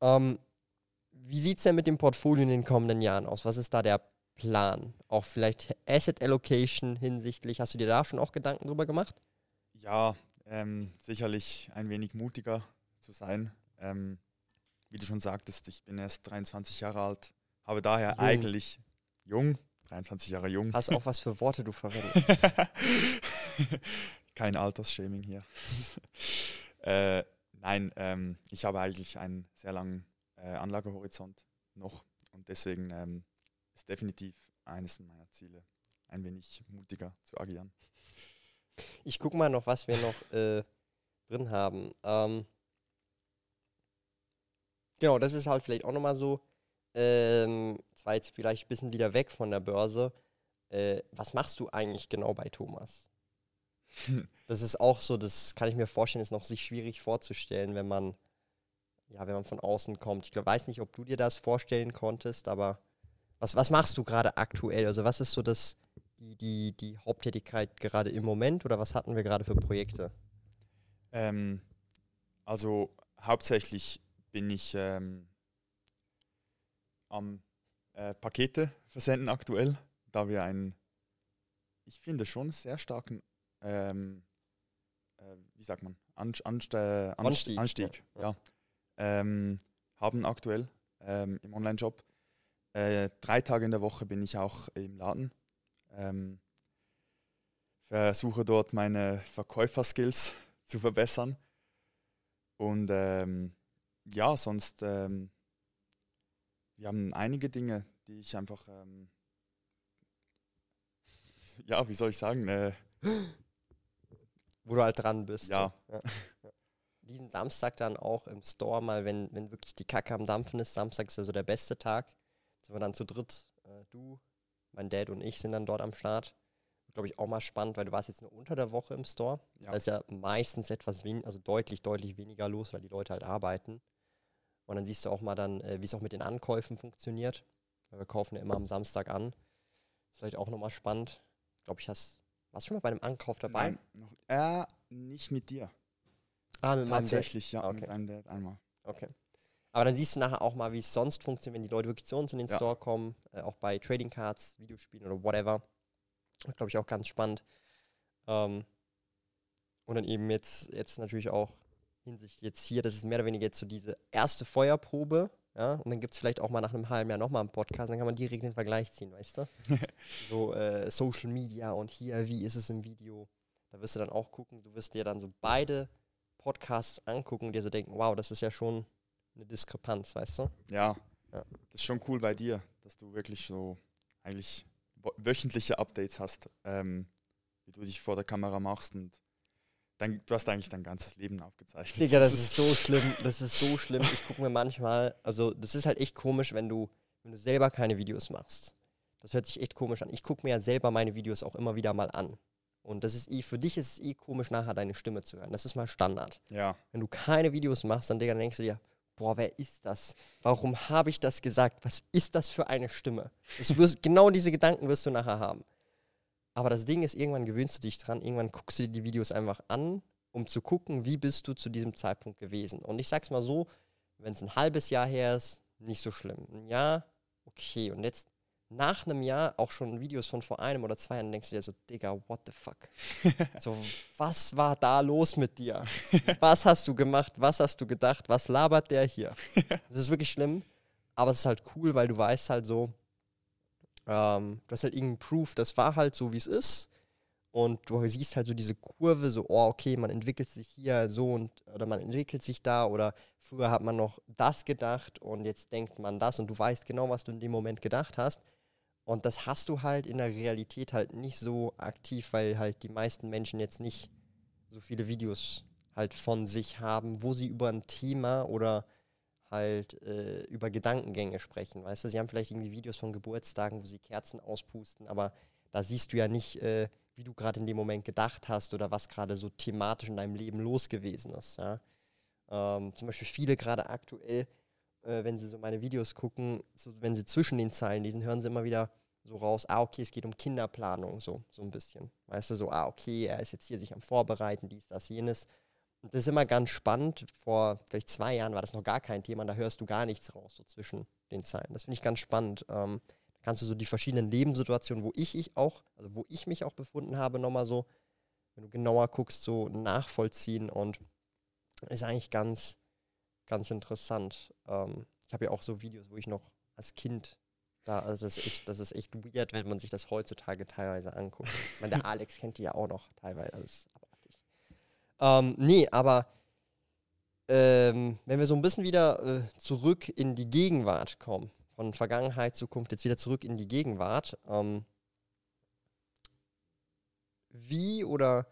Ähm, wie sieht es denn mit dem Portfolio in den kommenden Jahren aus? Was ist da der Plan? Auch vielleicht Asset Allocation hinsichtlich, hast du dir da schon auch Gedanken drüber gemacht? Ja, ähm, sicherlich ein wenig mutiger zu sein. Ähm, wie du schon sagtest, ich bin erst 23 Jahre alt, habe daher jung. eigentlich jung, 23 Jahre jung. Hast auch was für Worte du verwendest? Kein Altersshaming hier. äh, nein, ähm, ich habe eigentlich einen sehr langen äh, Anlagehorizont noch und deswegen ähm, ist definitiv eines meiner Ziele, ein wenig mutiger zu agieren. Ich gucke mal noch, was wir noch äh, drin haben. Ähm, genau, das ist halt vielleicht auch nochmal so. Ähm, zwar jetzt vielleicht ein bisschen wieder weg von der Börse. Äh, was machst du eigentlich genau bei Thomas? Das ist auch so, das kann ich mir vorstellen, ist noch sich schwierig vorzustellen, wenn man, ja, wenn man von außen kommt. Ich glaub, weiß nicht, ob du dir das vorstellen konntest, aber was, was machst du gerade aktuell? Also was ist so das, die, die, die Haupttätigkeit gerade im Moment oder was hatten wir gerade für Projekte? Ähm, also hauptsächlich bin ich ähm, am äh, Pakete versenden aktuell, da wir einen, ich finde schon sehr starken, ähm, äh, wie sagt man, Anst Anst äh, Anstieg, Anstieg ja. ja. Ähm, haben aktuell ähm, im Online-Shop. Äh, drei Tage in der Woche bin ich auch im Laden. Ähm, versuche dort meine Verkäuferskills zu verbessern. Und ähm, ja, sonst ähm, wir haben einige Dinge, die ich einfach, ähm, ja, wie soll ich sagen, äh, wo du halt dran bist. Ja. So. ja. Diesen Samstag dann auch im Store mal, wenn, wenn wirklich die Kacke am Dampfen ist. Samstag ist ja so der beste Tag. Sind wir dann zu dritt, äh, du, mein Dad und ich sind dann dort am Start. Glaube ich auch mal spannend, weil du warst jetzt nur unter der Woche im Store. Ja. Da ist ja meistens etwas weniger, also deutlich, deutlich weniger los, weil die Leute halt arbeiten. Und dann siehst du auch mal dann, äh, wie es auch mit den Ankäufen funktioniert. Weil wir kaufen ja immer am Samstag an. Ist vielleicht auch nochmal spannend. Glaube, ich hast. Warst du schon mal bei einem Ankauf dabei? Nein, noch, äh, nicht mit dir. Ah, mit Tatsächlich, ja, okay. mit einem Dad einmal. Okay. Aber dann siehst du nachher auch mal, wie es sonst funktioniert, wenn die Leute wirklich zu uns in den ja. Store kommen, äh, auch bei Trading Cards, Videospielen oder whatever. Glaube ich auch ganz spannend. Ähm, und dann eben jetzt, jetzt natürlich auch Hinsicht jetzt hier, das ist mehr oder weniger jetzt so diese erste Feuerprobe. Ja, und dann gibt es vielleicht auch mal nach einem halben Jahr nochmal einen Podcast, dann kann man direkt den Vergleich ziehen, weißt du? so äh, Social Media und hier, wie ist es im Video? Da wirst du dann auch gucken, du wirst dir dann so beide Podcasts angucken und dir so denken, wow, das ist ja schon eine Diskrepanz, weißt du? Ja, ja. das ist schon cool bei dir, dass du wirklich so eigentlich wöchentliche Updates hast, ähm, wie du dich vor der Kamera machst und Dein, du hast eigentlich dein ganzes Leben aufgezeichnet. Digga, das ist so schlimm. Das ist so schlimm. Ich gucke mir manchmal, also das ist halt echt komisch, wenn du, wenn du selber keine Videos machst. Das hört sich echt komisch an. Ich gucke mir ja selber meine Videos auch immer wieder mal an. Und das ist eh, für dich ist es eh komisch, nachher deine Stimme zu hören. Das ist mal Standard. Ja. Wenn du keine Videos machst, dann, Digga, dann denkst du dir, boah, wer ist das? Warum habe ich das gesagt? Was ist das für eine Stimme? Wirst, genau diese Gedanken wirst du nachher haben. Aber das Ding ist, irgendwann gewöhnst du dich dran, irgendwann guckst du dir die Videos einfach an, um zu gucken, wie bist du zu diesem Zeitpunkt gewesen. Und ich sag's mal so, wenn es ein halbes Jahr her ist, nicht so schlimm. Ein Jahr, okay. Und jetzt nach einem Jahr auch schon Videos von vor einem oder zwei Jahren denkst du dir so, Digga, what the fuck? so, was war da los mit dir? Was hast du gemacht? Was hast du gedacht? Was labert der hier? Das ist wirklich schlimm, aber es ist halt cool, weil du weißt halt so, ähm, du hast halt irgendeinen Proof, das war halt so, wie es ist. Und du siehst halt so diese Kurve, so, oh, okay, man entwickelt sich hier so und oder man entwickelt sich da oder früher hat man noch das gedacht und jetzt denkt man das und du weißt genau, was du in dem Moment gedacht hast. Und das hast du halt in der Realität halt nicht so aktiv, weil halt die meisten Menschen jetzt nicht so viele Videos halt von sich haben, wo sie über ein Thema oder halt äh, über Gedankengänge sprechen. Weißt du, sie haben vielleicht irgendwie Videos von Geburtstagen, wo sie Kerzen auspusten, aber da siehst du ja nicht, äh, wie du gerade in dem Moment gedacht hast oder was gerade so thematisch in deinem Leben los gewesen ist. Ja? Ähm, zum Beispiel viele gerade aktuell, äh, wenn sie so meine Videos gucken, so, wenn sie zwischen den Zeilen lesen, hören sie immer wieder so raus, ah, okay, es geht um Kinderplanung, so, so ein bisschen. Weißt du, so, ah, okay, er ist jetzt hier sich am Vorbereiten, dies, das, jenes. Und das ist immer ganz spannend. Vor vielleicht zwei Jahren war das noch gar kein Thema, da hörst du gar nichts raus, so zwischen den Zeilen. Das finde ich ganz spannend. Ähm, kannst du so die verschiedenen Lebenssituationen, wo ich, ich auch, also wo ich mich auch befunden habe, nochmal so, wenn du genauer guckst, so nachvollziehen und ist eigentlich ganz, ganz interessant. Ähm, ich habe ja auch so Videos, wo ich noch als Kind da, also das ist echt, das ist echt weird, wenn man sich das heutzutage teilweise anguckt. Ich meine, der Alex kennt die ja auch noch teilweise, das ist abartig. Ähm, nee, aber ähm, wenn wir so ein bisschen wieder äh, zurück in die Gegenwart kommen, von Vergangenheit, Zukunft, jetzt wieder zurück in die Gegenwart, ähm, wie oder,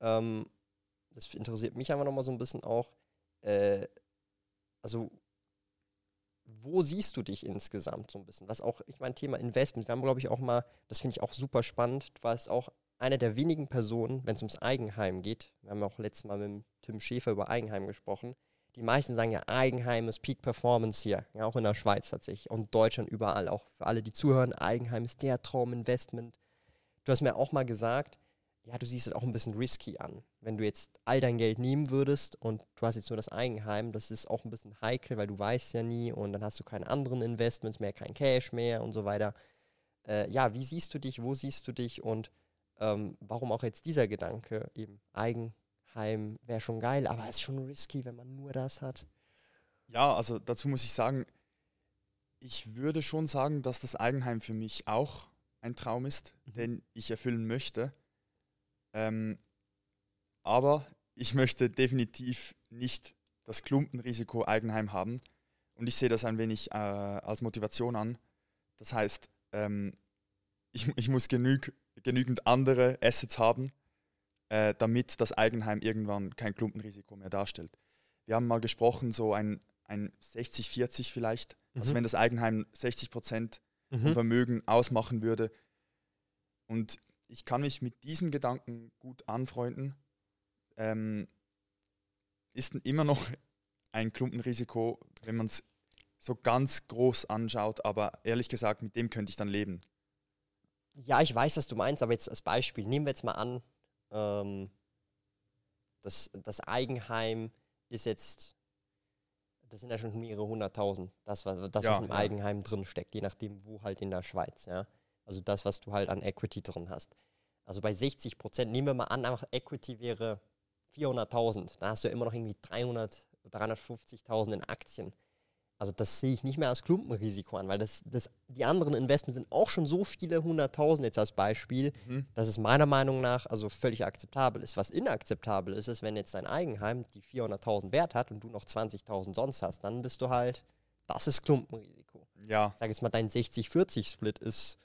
ähm, das interessiert mich einfach nochmal so ein bisschen auch, äh, also wo siehst du dich insgesamt so ein bisschen? Was auch, ich meine, Thema Investment, wir haben, glaube ich, auch mal, das finde ich auch super spannend, du warst auch eine der wenigen Personen, wenn es ums Eigenheim geht, wir haben auch letztes Mal mit Tim Schäfer über Eigenheim gesprochen, die meisten sagen ja, Eigenheim ist Peak Performance hier, ja, auch in der Schweiz tatsächlich und Deutschland überall, auch für alle, die zuhören, Eigenheim ist der Trauminvestment. Du hast mir auch mal gesagt, ja, du siehst es auch ein bisschen risky an. Wenn du jetzt all dein Geld nehmen würdest und du hast jetzt nur das Eigenheim, das ist auch ein bisschen heikel, weil du weißt ja nie und dann hast du keine anderen Investments mehr, kein Cash mehr und so weiter. Äh, ja, wie siehst du dich, wo siehst du dich und ähm, warum auch jetzt dieser Gedanke, eben Eigenheim wäre schon geil, aber es ist schon risky, wenn man nur das hat. Ja, also dazu muss ich sagen, ich würde schon sagen, dass das Eigenheim für mich auch ein Traum ist, mhm. den ich erfüllen möchte. Ähm, aber ich möchte definitiv nicht das Klumpenrisiko Eigenheim haben. Und ich sehe das ein wenig äh, als Motivation an. Das heißt, ähm, ich, ich muss genüg, genügend andere Assets haben, äh, damit das Eigenheim irgendwann kein Klumpenrisiko mehr darstellt. Wir haben mal gesprochen, so ein, ein 60-40 vielleicht. Also mhm. Also wenn das Eigenheim 60 Prozent mhm. vom Vermögen ausmachen würde. Und ich kann mich mit diesem Gedanken gut anfreunden. Ähm, ist immer noch ein Klumpenrisiko, wenn man es so ganz groß anschaut, aber ehrlich gesagt, mit dem könnte ich dann leben. Ja, ich weiß, was du meinst, aber jetzt als Beispiel, nehmen wir jetzt mal an, ähm, das, das Eigenheim ist jetzt, das sind ja schon mehrere hunderttausend, das, was, das, ja, was im ja. Eigenheim drin steckt, je nachdem, wo halt in der Schweiz, ja. Also das, was du halt an Equity drin hast. Also bei 60 Prozent, nehmen wir mal an, einfach Equity wäre 400.000. Dann hast du immer noch irgendwie 300, 350.000 in Aktien. Also das sehe ich nicht mehr als Klumpenrisiko an, weil das, das, die anderen Investments sind auch schon so viele hunderttausend jetzt als Beispiel, mhm. dass es meiner Meinung nach also völlig akzeptabel ist. Was inakzeptabel ist, ist, wenn jetzt dein Eigenheim die 400.000 Wert hat und du noch 20.000 sonst hast, dann bist du halt, das ist Klumpenrisiko. Ja. Ich sage jetzt mal, dein 60-40-Split ist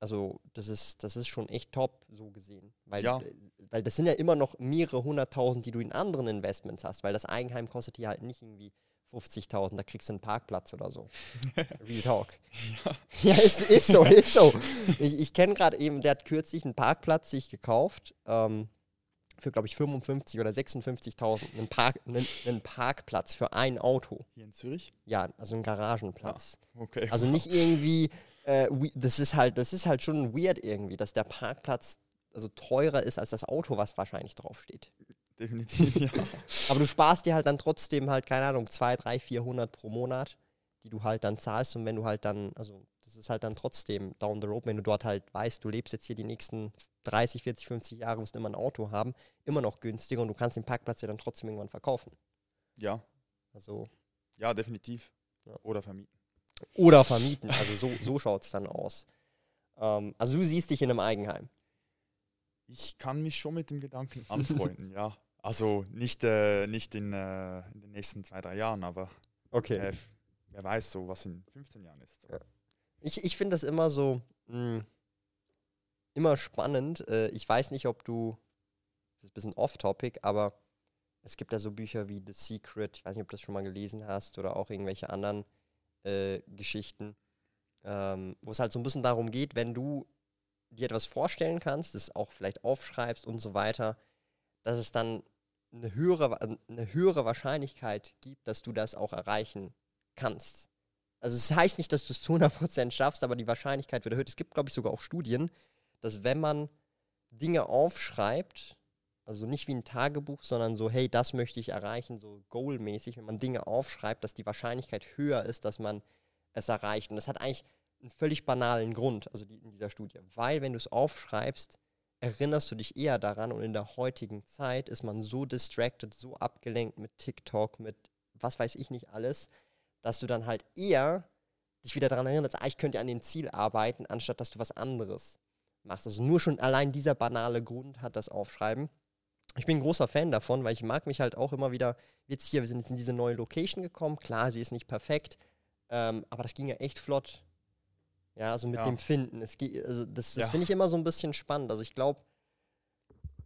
also das ist, das ist schon echt top so gesehen. Weil, ja. Äh, weil das sind ja immer noch mehrere hunderttausend, die du in anderen Investments hast, weil das Eigenheim kostet dir halt nicht irgendwie 50.000, da kriegst du einen Parkplatz oder so. Real Talk. Ja, ja ist, ist so, ist so. Ich, ich kenne gerade eben, der hat kürzlich einen Parkplatz sich gekauft, ähm, für glaube ich 55 oder 56.000, einen, Park, einen, einen, Parkplatz für ein Auto. Hier in Zürich? Ja, also einen Garagenplatz. Ah, okay. Also nicht irgendwie äh, das ist halt, das ist halt schon weird irgendwie, dass der Parkplatz also teurer ist als das Auto, was wahrscheinlich draufsteht. Definitiv, ja. Aber du sparst dir halt dann trotzdem halt, keine Ahnung, 2, 3, 400 pro Monat, die du halt dann zahlst und wenn du halt dann, also das ist halt dann trotzdem down the road, wenn du dort halt weißt, du lebst jetzt hier die nächsten 30, 40, 50 Jahre, musst immer ein Auto haben, immer noch günstiger und du kannst den Parkplatz ja dann trotzdem irgendwann verkaufen. Ja. Also. Ja, definitiv. Ja. Oder vermieten. Oder vermieten. Also so, so schaut es dann aus. Ähm, also du siehst dich in einem Eigenheim. Ich kann mich schon mit dem Gedanken anfreunden, ja. Also nicht, äh, nicht in, äh, in, den nächsten zwei, drei Jahren, aber okay. Äh, wer weiß so, was in 15 Jahren ist. Ja. Ich, ich finde das immer so mh, hm, immer spannend. Äh, ich weiß nicht, ob du, das ist ein bisschen off-topic, aber es gibt da so Bücher wie The Secret, ich weiß nicht, ob du das schon mal gelesen hast oder auch irgendwelche anderen äh, Geschichten, ähm, wo es halt so ein bisschen darum geht, wenn du dir etwas vorstellen kannst, das auch vielleicht aufschreibst und so weiter, dass es dann eine höhere, eine höhere Wahrscheinlichkeit gibt, dass du das auch erreichen kannst. Also es das heißt nicht, dass du es zu 100% schaffst, aber die Wahrscheinlichkeit wird erhöht. Es gibt, glaube ich, sogar auch Studien, dass wenn man Dinge aufschreibt, also nicht wie ein Tagebuch, sondern so, hey, das möchte ich erreichen, so goalmäßig, wenn man Dinge aufschreibt, dass die Wahrscheinlichkeit höher ist, dass man es erreicht. Und das hat eigentlich einen völlig banalen Grund, also die, in dieser Studie. Weil, wenn du es aufschreibst, erinnerst du dich eher daran und in der heutigen Zeit ist man so distracted, so abgelenkt mit TikTok, mit was weiß ich nicht alles, dass du dann halt eher dich wieder daran erinnerst, ah, ich könnte an dem Ziel arbeiten, anstatt dass du was anderes machst. Also nur schon allein dieser banale Grund hat das Aufschreiben. Ich bin ein großer Fan davon, weil ich mag mich halt auch immer wieder, jetzt hier, wir sind jetzt in diese neue Location gekommen, klar, sie ist nicht perfekt, ähm, aber das ging ja echt flott. Ja, also mit Ja. dem Finden. Es geht, also das, das Ja. finde ich immer so ein bisschen spannend. Also ich glaube,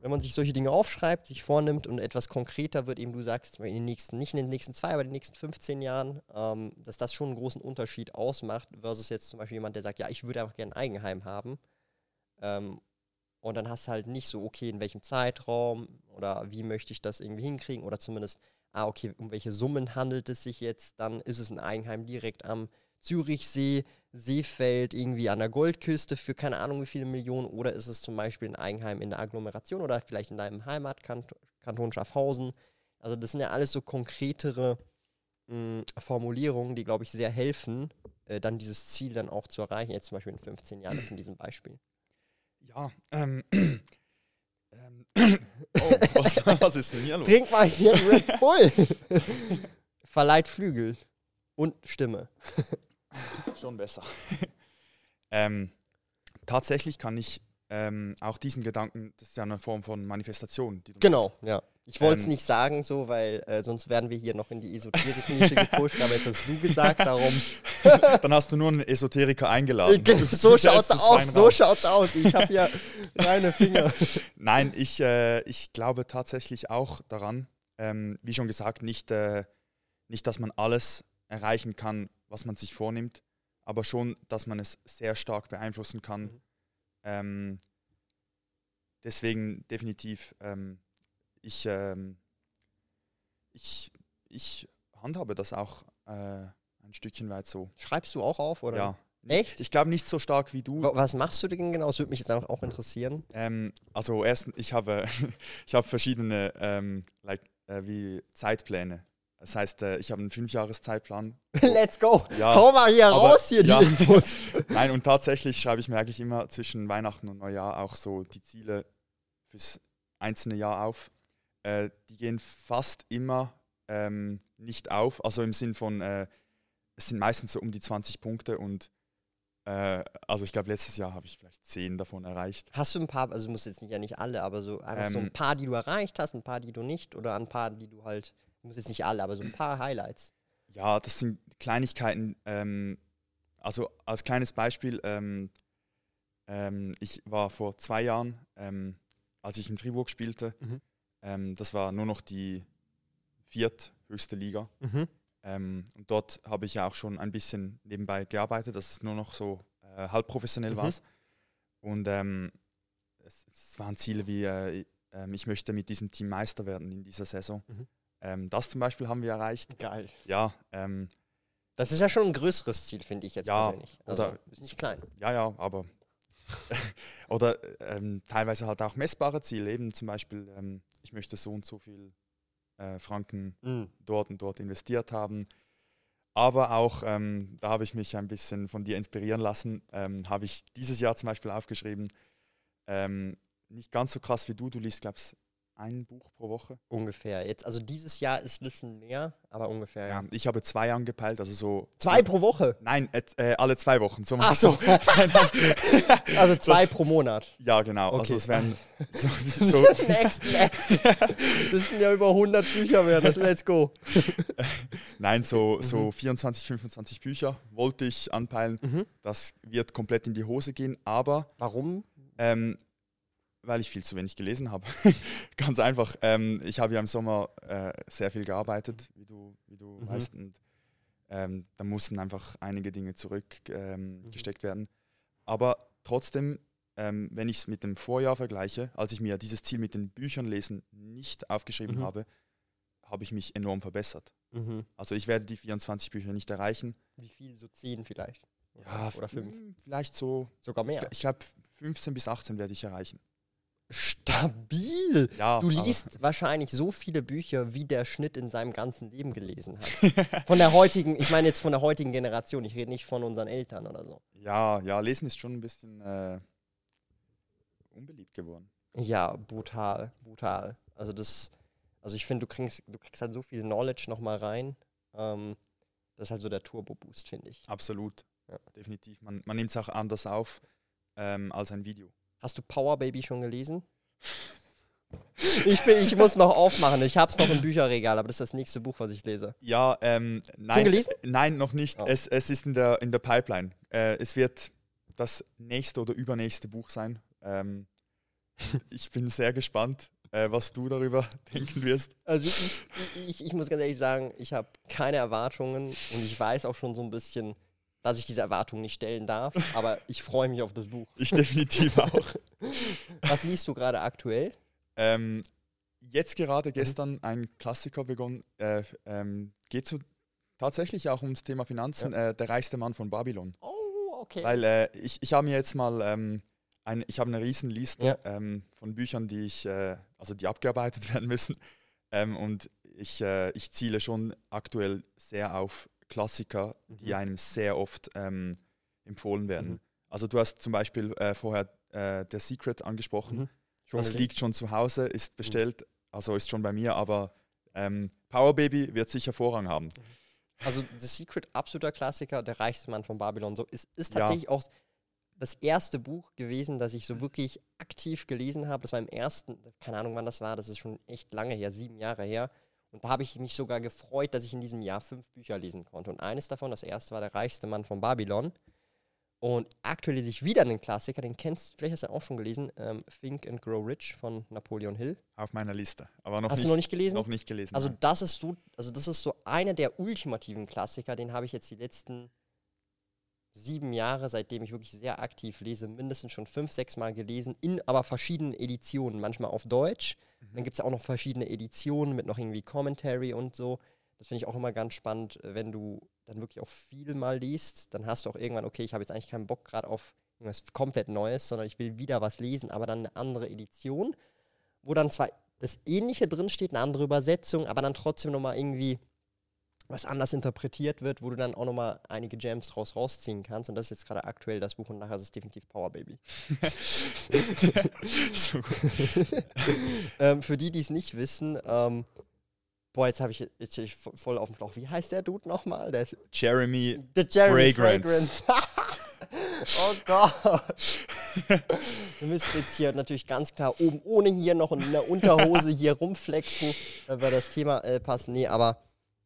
wenn man sich solche Dinge aufschreibt, sich vornimmt und etwas konkreter wird, eben du sagst, in den nächsten, nicht in den nächsten zwei, aber in den nächsten 15 Jahren, ähm, dass das schon einen großen Unterschied ausmacht, versus jetzt zum Beispiel jemand, der sagt, ja, ich würde einfach gerne ein Eigenheim haben. Ähm, und dann hast du halt nicht so, okay, in welchem Zeitraum oder wie möchte ich das irgendwie hinkriegen oder zumindest, ah, okay, um welche Summen handelt es sich jetzt, dann ist es ein Eigenheim direkt am Zürichsee, Seefeld, irgendwie an der Goldküste für keine Ahnung wie viele Millionen oder ist es zum Beispiel ein Eigenheim in der Agglomeration oder vielleicht in deinem Heimatkanton Schaffhausen. Also das sind ja alles so konkretere mh, Formulierungen, die, glaube ich, sehr helfen, äh, dann dieses Ziel dann auch zu erreichen. Jetzt zum Beispiel in 15 Jahren, jetzt in diesem Beispiel. Ja, ähm, ähm, oh, was, was ist denn hier los? Trink mal hier einen Red Bull. Verleiht Flügel und Stimme. Schon besser. ähm, tatsächlich kann ich ähm, auch diesem Gedanken, das ist ja eine Form von Manifestation. Die du Genau, ja. Ich wollte es Ähm, nicht sagen so, weil äh, sonst werden wir hier noch in die Esoterik-Nische gepusht, aber jetzt hast du gesagt, darum. Dann hast du nur einen Esoteriker eingeladen. So schaut's stellst es aus, so schaut's aus. Ich habe ja reine Finger. Nein, ich, äh, ich glaube tatsächlich auch daran, ähm, wie schon gesagt, nicht, äh, nicht, dass man alles erreichen kann, was man sich vornimmt, aber schon, dass man es sehr stark beeinflussen kann. Mhm. Ähm, deswegen definitiv, ähm, ich, ähm, ich, ich handhabe das auch äh, ein Stückchen weit so. Schreibst du auch auf, oder? Ja. Echt? Ich glaube nicht so stark wie du. Wa- Was machst du denn genau? Das würde mich jetzt einfach auch interessieren. Ähm, also erstens, ich habe, ich habe verschiedene ähm, like, äh, wie Zeitpläne. Das heißt, äh, ich habe einen Fünfjahreszeitplan. Let's go. Ja, Hau mal hier aber- raus, hier ja. die Infos. Nein, und tatsächlich schreibe ich mir eigentlich immer zwischen Weihnachten und Neujahr auch so die Ziele fürs einzelne Jahr auf. Äh, die gehen fast immer ähm, nicht auf, also im Sinn von, äh, es sind meistens so um die 20 Punkte und äh, also ich glaube, letztes Jahr habe ich vielleicht 10 davon erreicht. Hast du ein paar, also du musst jetzt nicht ja nicht alle, aber so einfach so ein Ähm, paar, die du erreicht hast, ein paar, die du nicht, oder ein paar, die du halt, du musst jetzt nicht alle, aber so ein paar Highlights. Ja, das sind Kleinigkeiten. Ähm, also als kleines Beispiel, ähm, ähm, ich war vor zwei Jahren, ähm, als ich in Fribourg spielte, Mhm. Ähm, das war nur noch die vierthöchste Liga. Mhm. Ähm, und dort habe ich ja auch schon ein bisschen nebenbei gearbeitet, dass es nur noch so äh, halb professionell Mhm. war. Und ähm, es, es waren Ziele wie, äh, ähm, ich möchte mit diesem Team Meister werden in dieser Saison. Mhm. Ähm, das zum Beispiel haben wir erreicht. Geil. Ja, ähm, Das ist ja schon ein größeres Ziel, finde ich jetzt Ja, persönlich. Also, oder- ist nicht klein. Ja, ja, aber. oder ähm, teilweise halt auch messbare Ziele, eben zum Beispiel, ähm, ich möchte so und so viel äh, Franken Mhm. dort und dort investiert haben. Aber auch, ähm, da habe ich mich ein bisschen von dir inspirieren lassen, ähm, habe ich dieses Jahr zum Beispiel aufgeschrieben, ähm, nicht ganz so krass wie du, du liest, glaube ich, ein Buch pro Woche. Ungefähr. Jetzt, also dieses Jahr ist ein bisschen mehr, aber ungefähr, ja. Ich habe zwei angepeilt, also so. Zwei pro Woche. Nein, et, äh, alle zwei Wochen. So Ach so. Also zwei pro Monat. Ja, genau. Okay. Also es wären so, so, Next level. Das sind ja über 100 Bücher mehr. Das let's go. Nein, so, Mhm. so 24, 25 Bücher wollte ich anpeilen. Mhm. Das wird komplett in die Hose gehen, aber Warum? ähm, weil ich viel zu wenig gelesen habe. Ganz einfach. Ähm, ich habe ja im Sommer äh, sehr viel gearbeitet, wie du, wie du Mhm. weißt. Und ähm, da mussten einfach einige Dinge zurückgesteckt ähm, Mhm. werden. Aber trotzdem, ähm, wenn ich es mit dem Vorjahr vergleiche, als ich mir dieses Ziel mit den Büchern lesen nicht aufgeschrieben Mhm. habe, habe ich mich enorm verbessert. Mhm. Also ich werde die 24 Bücher nicht erreichen. Wie viel? So 10 vielleicht. Ja, oder 5. mm, Vielleicht so, Sogar ich, mehr. gl- ich glaube 15 bis 18 werde ich erreichen. Stabil. Ja, Du liest wahrscheinlich so viele Bücher, wie der Schnitt in seinem ganzen Leben gelesen hat. Von der heutigen, ich meine jetzt von der heutigen Generation, ich rede nicht von unseren Eltern oder so. Ja, ja, Lesen ist schon ein bisschen äh, unbeliebt geworden. Ja, brutal, brutal. Also das, also ich finde, du kriegst, du kriegst halt so viel Knowledge nochmal rein. Ähm, das ist halt so der Turbo-Boost, finde ich. Absolut. Ja. Definitiv. Man, man nimmt es auch anders auf ähm, als ein Video. Hast du Power Baby schon gelesen? Ich, bin, ich muss noch aufmachen. Ich habe es noch im Bücherregal, aber das ist das nächste Buch, was ich lese. Ja, ähm, nein. gelesen? äh, Nein, noch nicht. Oh. Es, es ist in der, in der Pipeline. Äh, es wird das nächste oder übernächste Buch sein. Ähm, ich bin sehr gespannt, äh, was du darüber denken wirst. Also ich, ich, ich muss ganz ehrlich sagen, ich habe keine Erwartungen und ich weiß auch schon so ein bisschen, dass ich diese Erwartungen nicht stellen darf, aber ich freue mich auf das Buch. Ich definitiv auch. Was liest du gerade aktuell? Ähm, jetzt Mhm. gerade gestern ein Klassiker begonnen. Äh, ähm, geht so tatsächlich auch ums Thema Finanzen. Äh, der reichste Mann von Babylon. Oh, okay. Weil äh, ich, ich habe mir jetzt mal, ähm, ein, ich habe eine riesen Liste Ja. ähm, von Büchern, die ich, äh, also die abgearbeitet werden müssen. Ähm, und ich, äh, ich ziele schon aktuell sehr auf Klassiker, die Mhm. einem sehr oft ähm, empfohlen werden. Mhm. Also du hast zum Beispiel äh, vorher äh, The Secret angesprochen. Mhm. Das gelesen? liegt schon zu Hause, ist bestellt, also ist schon bei mir, aber ähm, Power Baby wird sicher Vorrang haben. Also The Secret, absoluter Klassiker, der reichste Mann von Babylon. So ist, ist Ja. tatsächlich auch das erste Buch gewesen, das ich so wirklich aktiv gelesen habe. Das war im ersten, keine Ahnung wann das war, das ist schon echt lange her, sieben Jahre her. Und da habe ich mich sogar gefreut, dass ich in diesem Jahr fünf Bücher lesen konnte. Und eines davon, das erste war der reichste Mann von Babylon. Und aktuell lese ich wieder einen Klassiker, den kennst vielleicht hast du auch schon gelesen, ähm, Think and Grow Rich von Napoleon Hill. Auf meiner Liste. Aber noch Hast nicht, du noch nicht gelesen? Noch nicht gelesen. Also das ist so, also das ist so einer der ultimativen Klassiker, den habe ich jetzt die letzten sieben Jahre, seitdem ich wirklich sehr aktiv lese, mindestens schon fünf, sechs Mal gelesen, in aber verschiedenen Editionen, manchmal auf Deutsch. Dann gibt es auch noch verschiedene Editionen mit noch irgendwie Commentary und so. Das finde ich auch immer ganz spannend, wenn du dann wirklich auch viel mal liest, dann hast du auch irgendwann, okay, ich habe jetzt eigentlich keinen Bock gerade auf irgendwas komplett Neues, sondern ich will wieder was lesen, aber dann eine andere Edition, wo dann zwar das Ähnliche drinsteht, eine andere Übersetzung, aber dann trotzdem nochmal irgendwie was anders interpretiert wird, wo du dann auch nochmal einige Gems draus rausziehen kannst. Und das ist jetzt gerade aktuell das Buch und nachher ist es definitiv Power Baby. so gut. ähm, für die, die es nicht wissen, ähm, boah, jetzt habe ich jetzt ich vo- voll auf dem Schlauch. Wie heißt der Dude nochmal? Der ist Jeremy, The Jerry Fragrance. Fragrance. oh Gott. Wir müssen jetzt hier natürlich ganz klar oben ohne hier noch in der Unterhose hier rumflexen, weil das Thema äh, passt. Nee, aber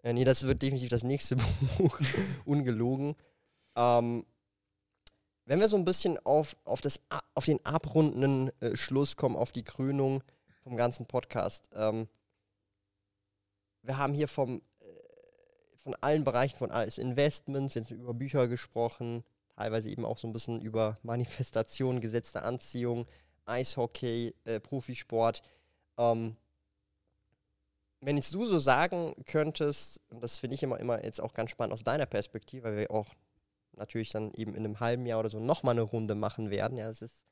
äh, nee, das wird definitiv das nächste Buch. Ungelogen. Ähm, wenn wir so ein bisschen auf, auf, das, auf den abrundenden äh, Schluss kommen, auf die Krönung vom ganzen Podcast. Ähm, wir haben hier vom, äh, von allen Bereichen, von alles Investments, jetzt über Bücher gesprochen, teilweise eben auch so ein bisschen über Manifestation, gesetzte Anziehung, Eishockey, äh, Profisport. Ähm, wenn jetzt du so sagen könntest, und das finde ich immer, immer jetzt auch ganz spannend aus deiner Perspektive, weil wir auch natürlich dann eben in einem halben Jahr oder so nochmal eine Runde machen werden. Ja, es ist.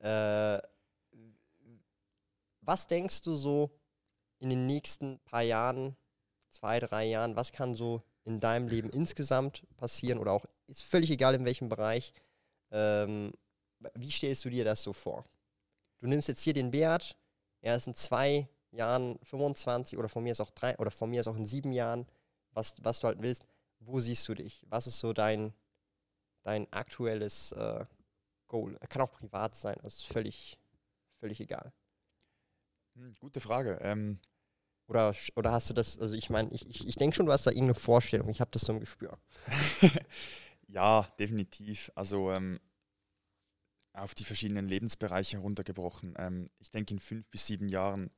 Äh, was denkst du so in den nächsten paar Jahren, zwei, drei Jahren, was kann so in deinem Leben insgesamt passieren oder auch, ist völlig egal in welchem Bereich, ähm, wie stellst du dir das so vor? Du nimmst jetzt hier den Beat, er ist in zwei Jahren 25 oder von mir ist auch drei oder von mir ist auch in sieben Jahren, was, was du halt willst, wo siehst du dich? Was ist so dein, dein aktuelles äh, Goal? Kann auch privat sein, das ist völlig, völlig egal. Hm, gute Frage. Ähm, Oder, oder hast du das, also ich meine, ich, ich, ich denke schon, du hast da irgendeine Vorstellung, ich habe das so im Gespür. ja, definitiv. Also ähm, auf die verschiedenen Lebensbereiche runtergebrochen. Ähm, ich denke, in fünf bis sieben Jahren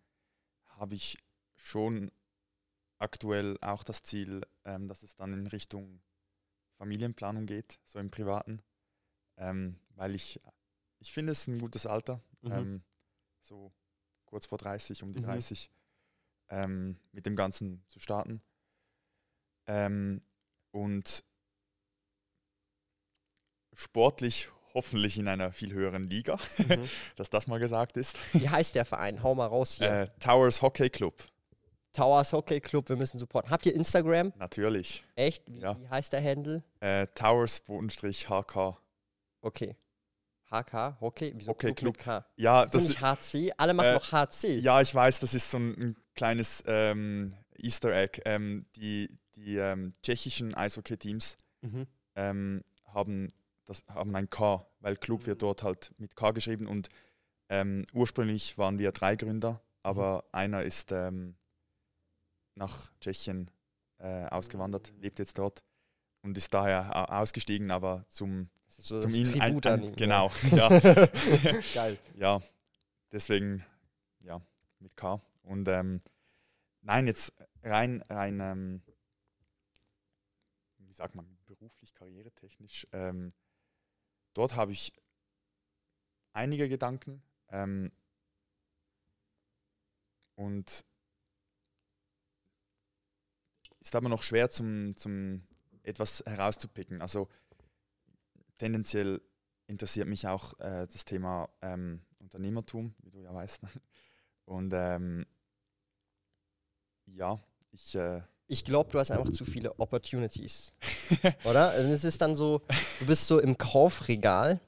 habe ich schon aktuell auch das Ziel, ähm, dass es dann in Richtung Familienplanung geht, so im Privaten. Ähm, weil ich, ich finde es ein gutes Alter, Mhm. ähm, so kurz vor 30, um die Mhm. 30, ähm, mit dem Ganzen zu starten. Ähm, und sportlich hoffentlich in einer viel höheren Liga, Mhm. dass das mal gesagt ist. Wie heißt der Verein? Hau mal raus hier. Äh, Towers Hockey Club, Towers Hockey Club, wir müssen supporten. Habt ihr Instagram? natürlich. Echt? Wie, Ja. wie heißt der Handle? Äh, Towers-HK. Okay. HK, Hockey, wieso Hockey Club K? Ja, Das ist das nicht HC, alle machen äh, noch HC. Ja, ich weiß, das ist so ein, ein kleines ähm, Easter Egg. Ähm, die die ähm, tschechischen Eishockey-Teams Mhm. ähm, haben, das, haben ein K, weil Club wird dort halt mit K geschrieben und ähm, ursprünglich waren wir drei Gründer, aber einer ist ähm, nach Tschechien äh, ausgewandert, lebt jetzt dort und ist daher au- ausgestiegen, aber zum, so zum ihn ein, an ein, genau, Ja. ja. Geil. ja, deswegen, ja, mit K. Und ähm, nein, jetzt rein, rein, ähm, wie sagt man, beruflich, karrieretechnisch, ähm, dort habe ich einige Gedanken ähm, und ist aber noch schwer zum, zum etwas herauszupicken. Also tendenziell interessiert mich auch äh, das Thema ähm, Unternehmertum, wie du ja weißt. Und ähm, ja, ich äh, Ich glaube, du hast einfach zu viele Opportunities. Oder? Also es ist dann so, du bist so im Kaufregal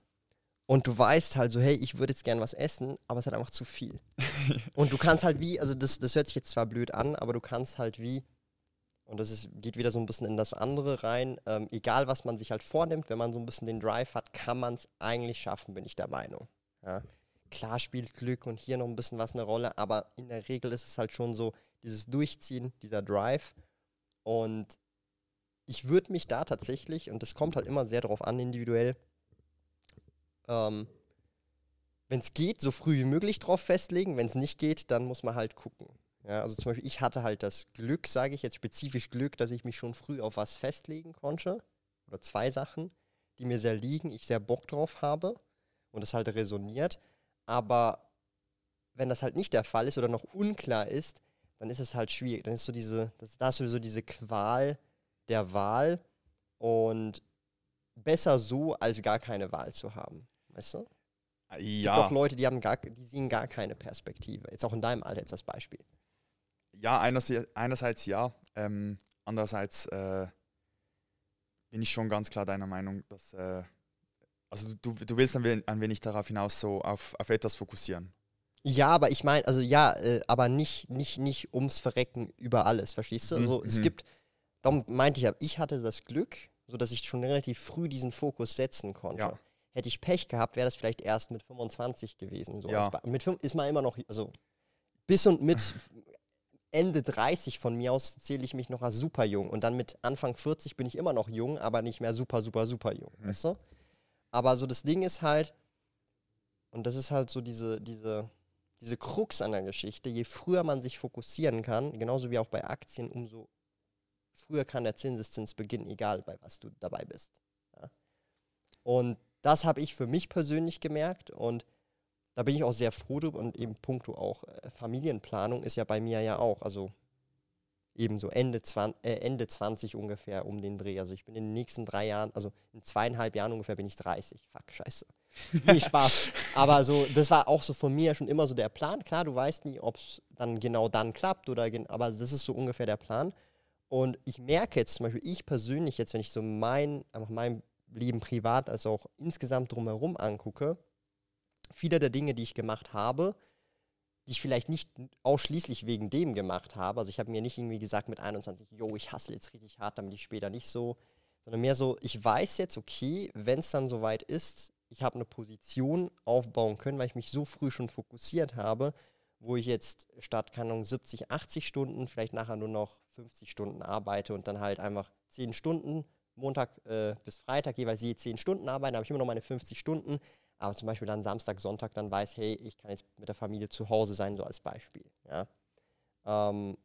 und du weißt halt so, hey, ich würde jetzt gern was essen, aber es halt einfach zu viel. Und du kannst halt wie, also das, das hört sich jetzt zwar blöd an, aber du kannst halt wie, und das ist, geht wieder so ein bisschen in das andere rein, ähm, egal was man sich halt vornimmt, wenn man so ein bisschen den Drive hat, kann man es eigentlich schaffen, bin ich der Meinung. Ja. Klar spielt Glück und hier noch ein bisschen was eine Rolle, aber in der Regel ist es halt schon so, dieses Durchziehen, dieser Drive. Und ich würde mich da tatsächlich, und das kommt halt immer sehr darauf an, individuell, ähm, wenn es geht, so früh wie möglich drauf festlegen. Wenn es nicht geht, dann muss man halt gucken. Ja, also zum Beispiel, ich hatte halt das Glück, sage ich jetzt spezifisch Glück, dass ich mich schon früh auf was festlegen konnte. Oder zwei Sachen, die mir sehr liegen, ich sehr Bock drauf habe und es halt resoniert. Aber wenn das halt nicht der Fall ist oder noch unklar ist, dann ist es halt schwierig. Dann ist so diese, das, da hast du so diese Qual der Wahl und besser so, als gar keine Wahl zu haben. Weißt du? Es gibt ja, auch Leute, die haben gar, die sehen gar keine Perspektive. Jetzt auch in deinem Alter jetzt das Beispiel. ja einerseits, einerseits ja, ähm, andererseits äh, bin ich schon ganz klar deiner Meinung, dass äh, also du, du willst ein wenig, ein wenig darauf hinaus so auf, auf etwas fokussieren. Ja, aber ich meine, also ja, äh, aber nicht, nicht, nicht ums Verrecken über alles, verstehst du? Mhm, Also es mhm. gibt, darum meinte ich ja, ich hatte das Glück, so dass ich schon relativ früh diesen Fokus setzen konnte. Ja. Hätte ich Pech gehabt, wäre das vielleicht erst mit 25 gewesen. So Ja. als Be- mit fünf ist man immer noch, also bis und mit Ende 30 von mir aus zähle ich mich noch als super jung. Und dann mit Anfang 40 bin ich immer noch jung, aber nicht mehr super, super, super jung. Mhm. Weißt du? Aber so das Ding ist halt, und das ist halt so diese, diese, diese Krux an der Geschichte, je früher man sich fokussieren kann, genauso wie auch bei Aktien, umso früher kann der Zinseszins beginnen, egal bei was du dabei bist. Ja? Und das habe ich für mich persönlich gemerkt und da bin ich auch sehr froh drüber und eben puncto auch äh, Familienplanung ist ja bei mir ja auch, also eben so Ende, 20, äh, Ende 20 ungefähr um den Dreh. Also ich bin in den nächsten drei Jahren, also in zweieinhalb Jahren ungefähr bin ich 30. Fuck, scheiße. Nee, Spaß. Aber so, das war auch so von mir schon immer so der Plan. Klar, du weißt nie, ob es dann genau dann klappt oder aber das ist so ungefähr der Plan. Und ich merke jetzt zum Beispiel, ich persönlich jetzt, wenn ich so mein, einfach mein Leben privat als auch insgesamt drumherum angucke, viele der Dinge, die ich gemacht habe, die ich vielleicht nicht ausschließlich wegen dem gemacht habe. Also ich habe mir nicht irgendwie gesagt mit 21, yo, ich hasse jetzt richtig hart, damit ich später nicht so, sondern mehr so, ich weiß jetzt, okay, wenn es dann soweit ist, ich habe eine Position aufbauen können, weil ich mich so früh schon fokussiert habe, wo ich jetzt statt, Ahnung, 70, 80 Stunden vielleicht nachher nur noch 50 Stunden arbeite und dann halt einfach 10 Stunden, Montag äh, bis Freitag jeweils je 10 Stunden arbeiten, habe ich immer noch meine 50 Stunden, aber zum Beispiel dann Samstag, Sonntag dann weiß, hey, ich kann jetzt mit der Familie zu Hause sein, so als Beispiel. Ja. Ähm,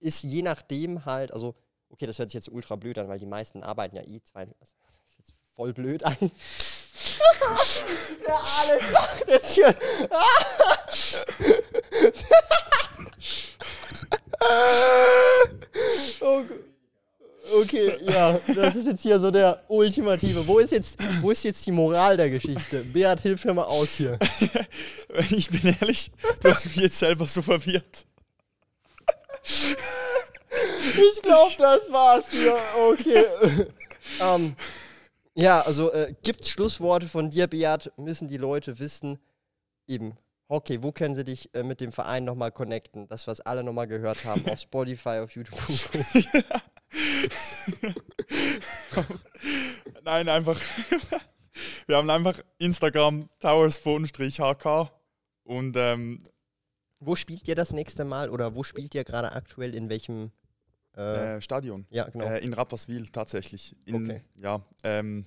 ist je nachdem halt, also, okay, das hört sich jetzt ultra blöd an, weil die meisten arbeiten ja eh zwei, also, das ist jetzt voll blöd an. Der Alex macht jetzt hier. oh. Okay, ja, das ist jetzt hier so der ultimative. Wo ist jetzt, wo ist jetzt die Moral der Geschichte? Beat, hilf mir mal aus hier. ich bin ehrlich, du hast mich jetzt selber so verwirrt. Ich glaube, das war's hier. Okay. ähm, ja, also äh, gibt's Schlussworte von dir, Beat? Müssen die Leute wissen, eben, okay, wo können sie dich äh, mit dem Verein nochmal connecten? Das, was alle nochmal gehört haben, auf Spotify, auf YouTube. Nein, einfach. Wir haben einfach Instagram towers-hk und ähm, wo spielt ihr das nächste Mal oder wo spielt ihr gerade aktuell in welchem äh, Stadion? Ja, genau. Äh, in Rapperswil tatsächlich. In, okay. Ja. Ähm,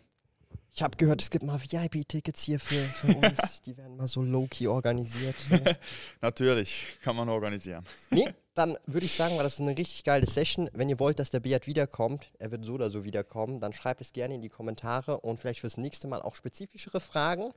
ich habe gehört, es gibt mal VIP-Tickets hier für, für uns. Die werden mal so low-key organisiert. So. Natürlich, kann man organisieren. Nee, dann würde ich sagen, war das eine richtig geile Session. Wenn ihr wollt, dass der Beat wiederkommt, er wird so oder so wiederkommen, dann schreibt es gerne in die Kommentare und vielleicht fürs nächste Mal auch spezifischere Fragen.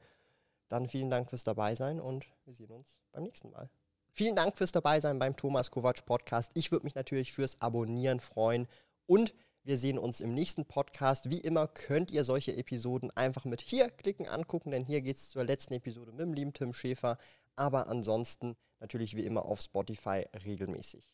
Dann vielen Dank fürs Dabeisein und wir sehen uns beim nächsten Mal. Vielen Dank fürs Dabeisein beim Thomas Kovac Podcast. Ich würde mich natürlich fürs Abonnieren freuen und wir sehen uns im nächsten Podcast. Wie immer könnt ihr solche Episoden einfach mit hier klicken angucken, denn hier geht es zur letzten Episode mit dem lieben Tim Schäfer. Aber ansonsten natürlich wie immer auf Spotify regelmäßig.